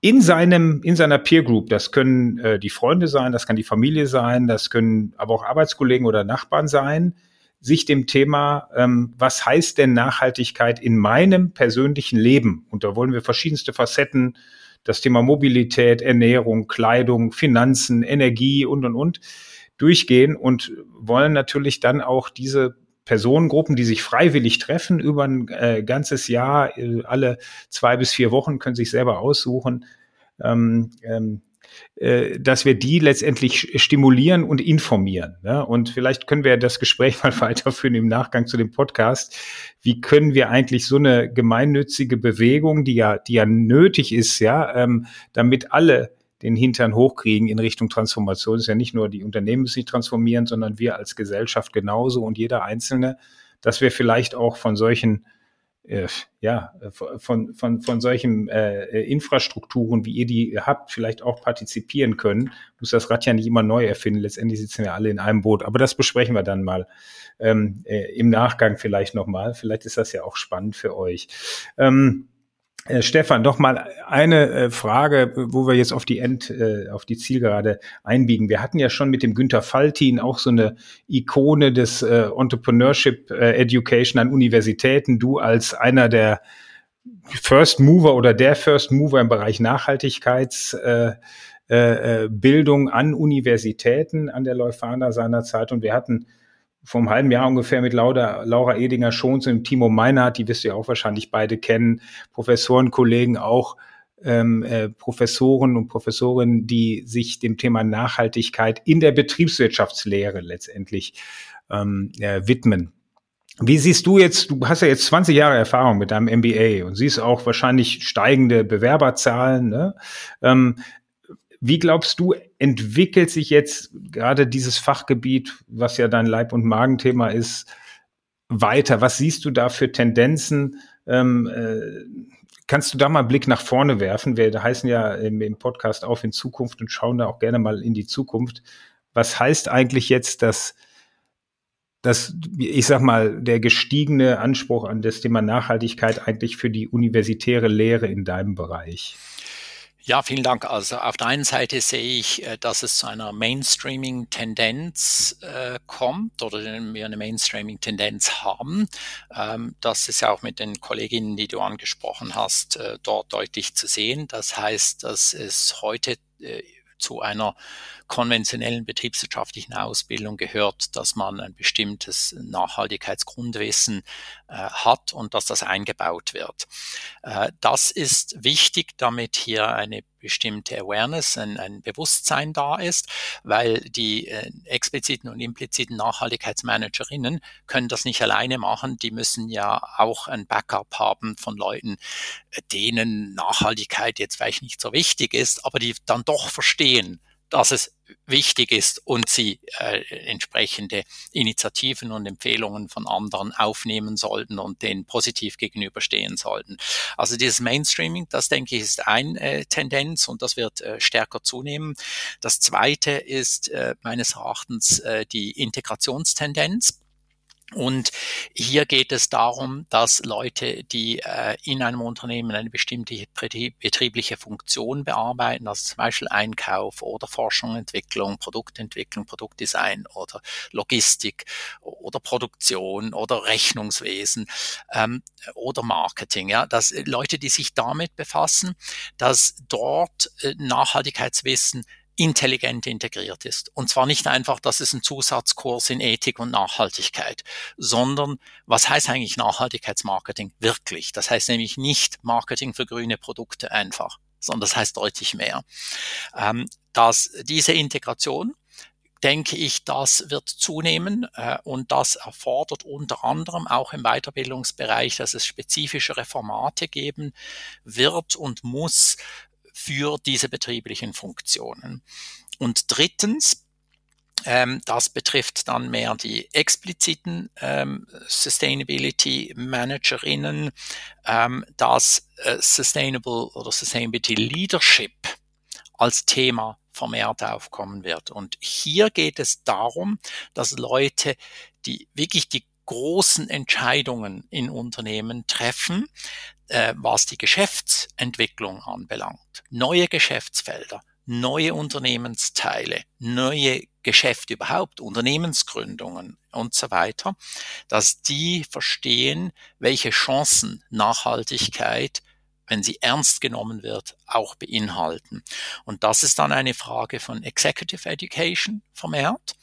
in seinem, in seiner Peer Group, das können äh, die Freunde sein, das kann die Familie sein, das können aber auch Arbeitskollegen oder Nachbarn sein, sich dem Thema, ähm, was heißt denn Nachhaltigkeit in meinem persönlichen Leben? Und da wollen wir verschiedenste Facetten das Thema Mobilität, Ernährung, Kleidung, Finanzen, Energie und, und, und durchgehen und wollen natürlich dann auch diese Personengruppen, die sich freiwillig treffen über ein äh, ganzes Jahr, äh, alle zwei bis vier Wochen können sich selber aussuchen, ähm, ähm, äh, dass wir die letztendlich stimulieren und informieren. Ja? Und vielleicht können wir das Gespräch *laughs* mal weiterführen im Nachgang zu dem Podcast. Wie können wir eigentlich so eine gemeinnützige Bewegung, die ja, die ja nötig ist, ja, ähm, damit alle den Hintern hochkriegen in Richtung Transformation. Es ist ja nicht nur die Unternehmen müssen sich transformieren, sondern wir als Gesellschaft genauso und jeder Einzelne, dass wir vielleicht auch von solchen äh, ja, von, von, von solchen äh, Infrastrukturen, wie ihr die habt, vielleicht auch partizipieren können. Muss das Rad ja nicht immer neu erfinden. Letztendlich sitzen wir alle in einem Boot. Aber das besprechen wir dann mal ähm, äh, im Nachgang vielleicht nochmal. Vielleicht ist das ja auch spannend für euch. Ähm, äh, Stefan, doch mal eine äh, Frage, wo wir jetzt auf die End, äh, auf die Zielgerade einbiegen. Wir hatten ja schon mit dem Günther Faltin auch so eine Ikone des Entrepreneurship Education an Universitäten. Du als einer der First Mover oder der First Mover im Bereich Nachhaltigkeitsbildung Bildung an Universitäten an der Leuphana seinerzeit. Und wir hatten vom halben Jahr ungefähr mit Laura, Edinger schon und Timo Meinhardt, die wirst du ja auch wahrscheinlich beide kennen, Professoren, Kollegen auch, ähm, äh, Professoren und Professorinnen, die sich dem Thema Nachhaltigkeit in der Betriebswirtschaftslehre letztendlich ähm, äh, widmen. Wie siehst du jetzt, du hast ja jetzt 20 Jahre Erfahrung mit deinem MBA und siehst auch wahrscheinlich steigende Bewerberzahlen. Ne? Ähm, wie glaubst du, entwickelt sich jetzt gerade dieses Fachgebiet, was ja dein Leib- und Magenthema ist, weiter? Was siehst du da für Tendenzen? Ähm, äh, kannst du da mal einen Blick nach vorne werfen? Wir heißen ja im, im Podcast auf in Zukunft und schauen da auch gerne mal in die Zukunft. Was heißt eigentlich jetzt, dass dass, ich sag mal, der gestiegene Anspruch an das Thema Nachhaltigkeit eigentlich für die universitäre Lehre in deinem Bereich? Ja, vielen Dank. Also auf der einen Seite sehe ich, äh, dass es zu einer Mainstreaming-Tendenz äh, kommt oder wir eine Mainstreaming-Tendenz haben. Ähm, das ist ja auch mit den Kolleginnen, die du angesprochen hast, äh, dort deutlich zu sehen. Das heißt, dass es heute äh, zu einer konventionellen betriebswirtschaftlichen Ausbildung gehört, dass man ein bestimmtes Nachhaltigkeitsgrundwissen äh, hat und dass das eingebaut wird. Äh, das ist wichtig, damit hier eine bestimmte Awareness, ein, ein Bewusstsein da ist, weil die äh, expliziten und impliziten Nachhaltigkeitsmanagerinnen können das nicht alleine machen. Die müssen ja auch ein Backup haben von Leuten, denen Nachhaltigkeit jetzt vielleicht nicht so wichtig ist, aber die dann doch verstehen, dass es wichtig ist und sie äh, entsprechende Initiativen und Empfehlungen von anderen aufnehmen sollten und denen positiv gegenüberstehen sollten. Also dieses Mainstreaming, das denke ich, ist eine äh, Tendenz und das wird äh, stärker zunehmen. Das zweite ist äh, meines Erachtens äh, die Integrationstendenz. Und hier geht es darum, dass Leute, die äh, in einem Unternehmen eine bestimmte betriebliche Funktion bearbeiten, also zum Beispiel Einkauf oder Forschung, Entwicklung, Produktentwicklung, Produktdesign oder Logistik oder Produktion oder Rechnungswesen ähm, oder Marketing, ja, dass Leute, die sich damit befassen, dass dort äh, Nachhaltigkeitswissen intelligent integriert ist. Und zwar nicht einfach, dass es ein Zusatzkurs in Ethik und Nachhaltigkeit, sondern was heißt eigentlich Nachhaltigkeitsmarketing wirklich? Das heißt nämlich nicht Marketing für grüne Produkte einfach, sondern das heißt deutlich mehr. Ähm, dass diese Integration denke ich, das wird zunehmen äh, und das erfordert unter anderem auch im Weiterbildungsbereich, dass es spezifischere Formate geben wird und muss, für diese betrieblichen Funktionen. Und drittens, Ähm, das betrifft dann mehr die expliziten ähm, Sustainability Managerinnen, ähm, dass äh, Sustainable oder Sustainability Leadership als Thema vermehrt aufkommen wird. Und hier geht es darum, dass Leute, die wirklich die großen Entscheidungen in Unternehmen treffen, äh, was die Geschäftsentwicklung anbelangt. Neue Geschäftsfelder, neue Unternehmensteile, neue Geschäfte überhaupt, Unternehmensgründungen und so weiter, dass die verstehen, welche Chancen Nachhaltigkeit wenn sie ernst genommen wird, auch beinhalten. Und das ist dann eine Frage von Executive Education vermehrt.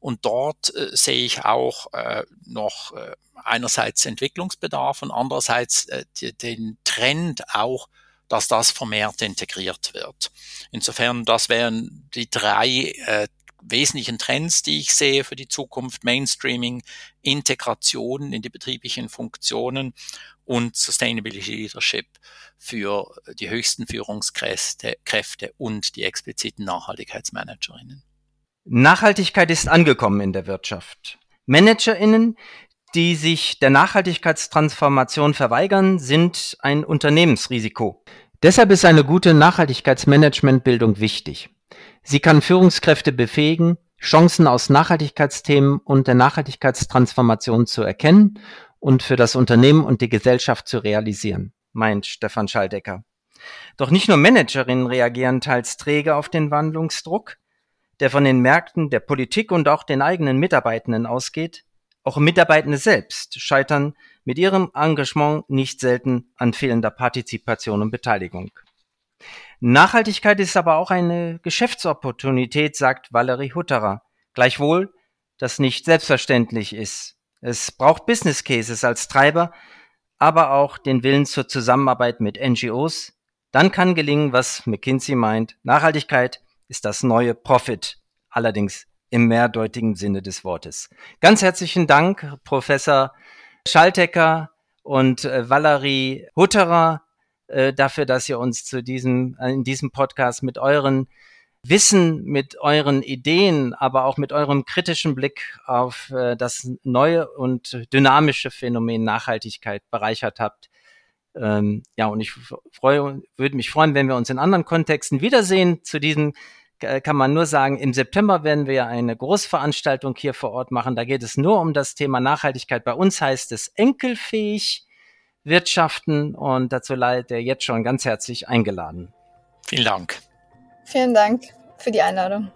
Und dort äh, sehe ich auch äh, noch äh, einerseits Entwicklungsbedarf und andererseits äh, die, den Trend auch dass das vermehrt integriert wird. Insofern, das wären die drei äh, wesentlichen Trends, die ich sehe für die Zukunft. Mainstreaming, Integration in die betrieblichen Funktionen und Sustainability Leadership für die höchsten Führungskräfte Kräfte und die expliziten Nachhaltigkeitsmanagerinnen. Nachhaltigkeit ist angekommen in der Wirtschaft. Managerinnen, die sich der Nachhaltigkeitstransformation verweigern, sind ein Unternehmensrisiko. Deshalb ist eine gute Nachhaltigkeitsmanagementbildung wichtig. Sie kann Führungskräfte befähigen, Chancen aus Nachhaltigkeitsthemen und der Nachhaltigkeitstransformation zu erkennen und für das Unternehmen und die Gesellschaft zu realisieren, meint Stefan Schaldecker. Doch nicht nur Managerinnen reagieren teils träge auf den Wandlungsdruck, der von den Märkten, der Politik und auch den eigenen Mitarbeitenden ausgeht, auch Mitarbeitende selbst scheitern mit ihrem Engagement nicht selten an fehlender Partizipation und Beteiligung. Nachhaltigkeit ist aber auch eine Geschäftsopportunität, sagt Valerie Hutterer. Gleichwohl, das nicht selbstverständlich ist. Es braucht Business Cases als Treiber, aber auch den Willen zur Zusammenarbeit mit NGOs. Dann kann gelingen, was McKinsey meint. Nachhaltigkeit ist das neue Profit. Allerdings im mehrdeutigen Sinne des Wortes. Ganz herzlichen Dank, Professor Schaltecker und äh, Valerie Hutterer, äh, dafür, dass ihr uns zu diesem, äh, in diesem Podcast mit euren Wissen, mit euren Ideen, aber auch mit eurem kritischen Blick auf äh, das neue und dynamische Phänomen Nachhaltigkeit bereichert habt. Ähm, ja, und ich freue, würde mich freuen, wenn wir uns in anderen Kontexten wiedersehen zu diesem äh, kann man nur sagen, im September werden wir eine Großveranstaltung hier vor Ort machen. Da geht es nur um das Thema Nachhaltigkeit. Bei uns heißt es enkelfähig wirtschaften und dazu leidet er jetzt schon ganz herzlich eingeladen. Vielen Dank. Vielen Dank für die Einladung.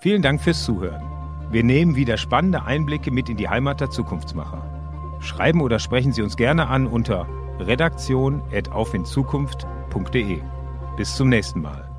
Vielen Dank fürs Zuhören. Wir nehmen wieder spannende Einblicke mit in die Heimat der Zukunftsmacher. Schreiben oder sprechen Sie uns gerne an unter redaktion.aufinzukunft.de. Bis zum nächsten Mal.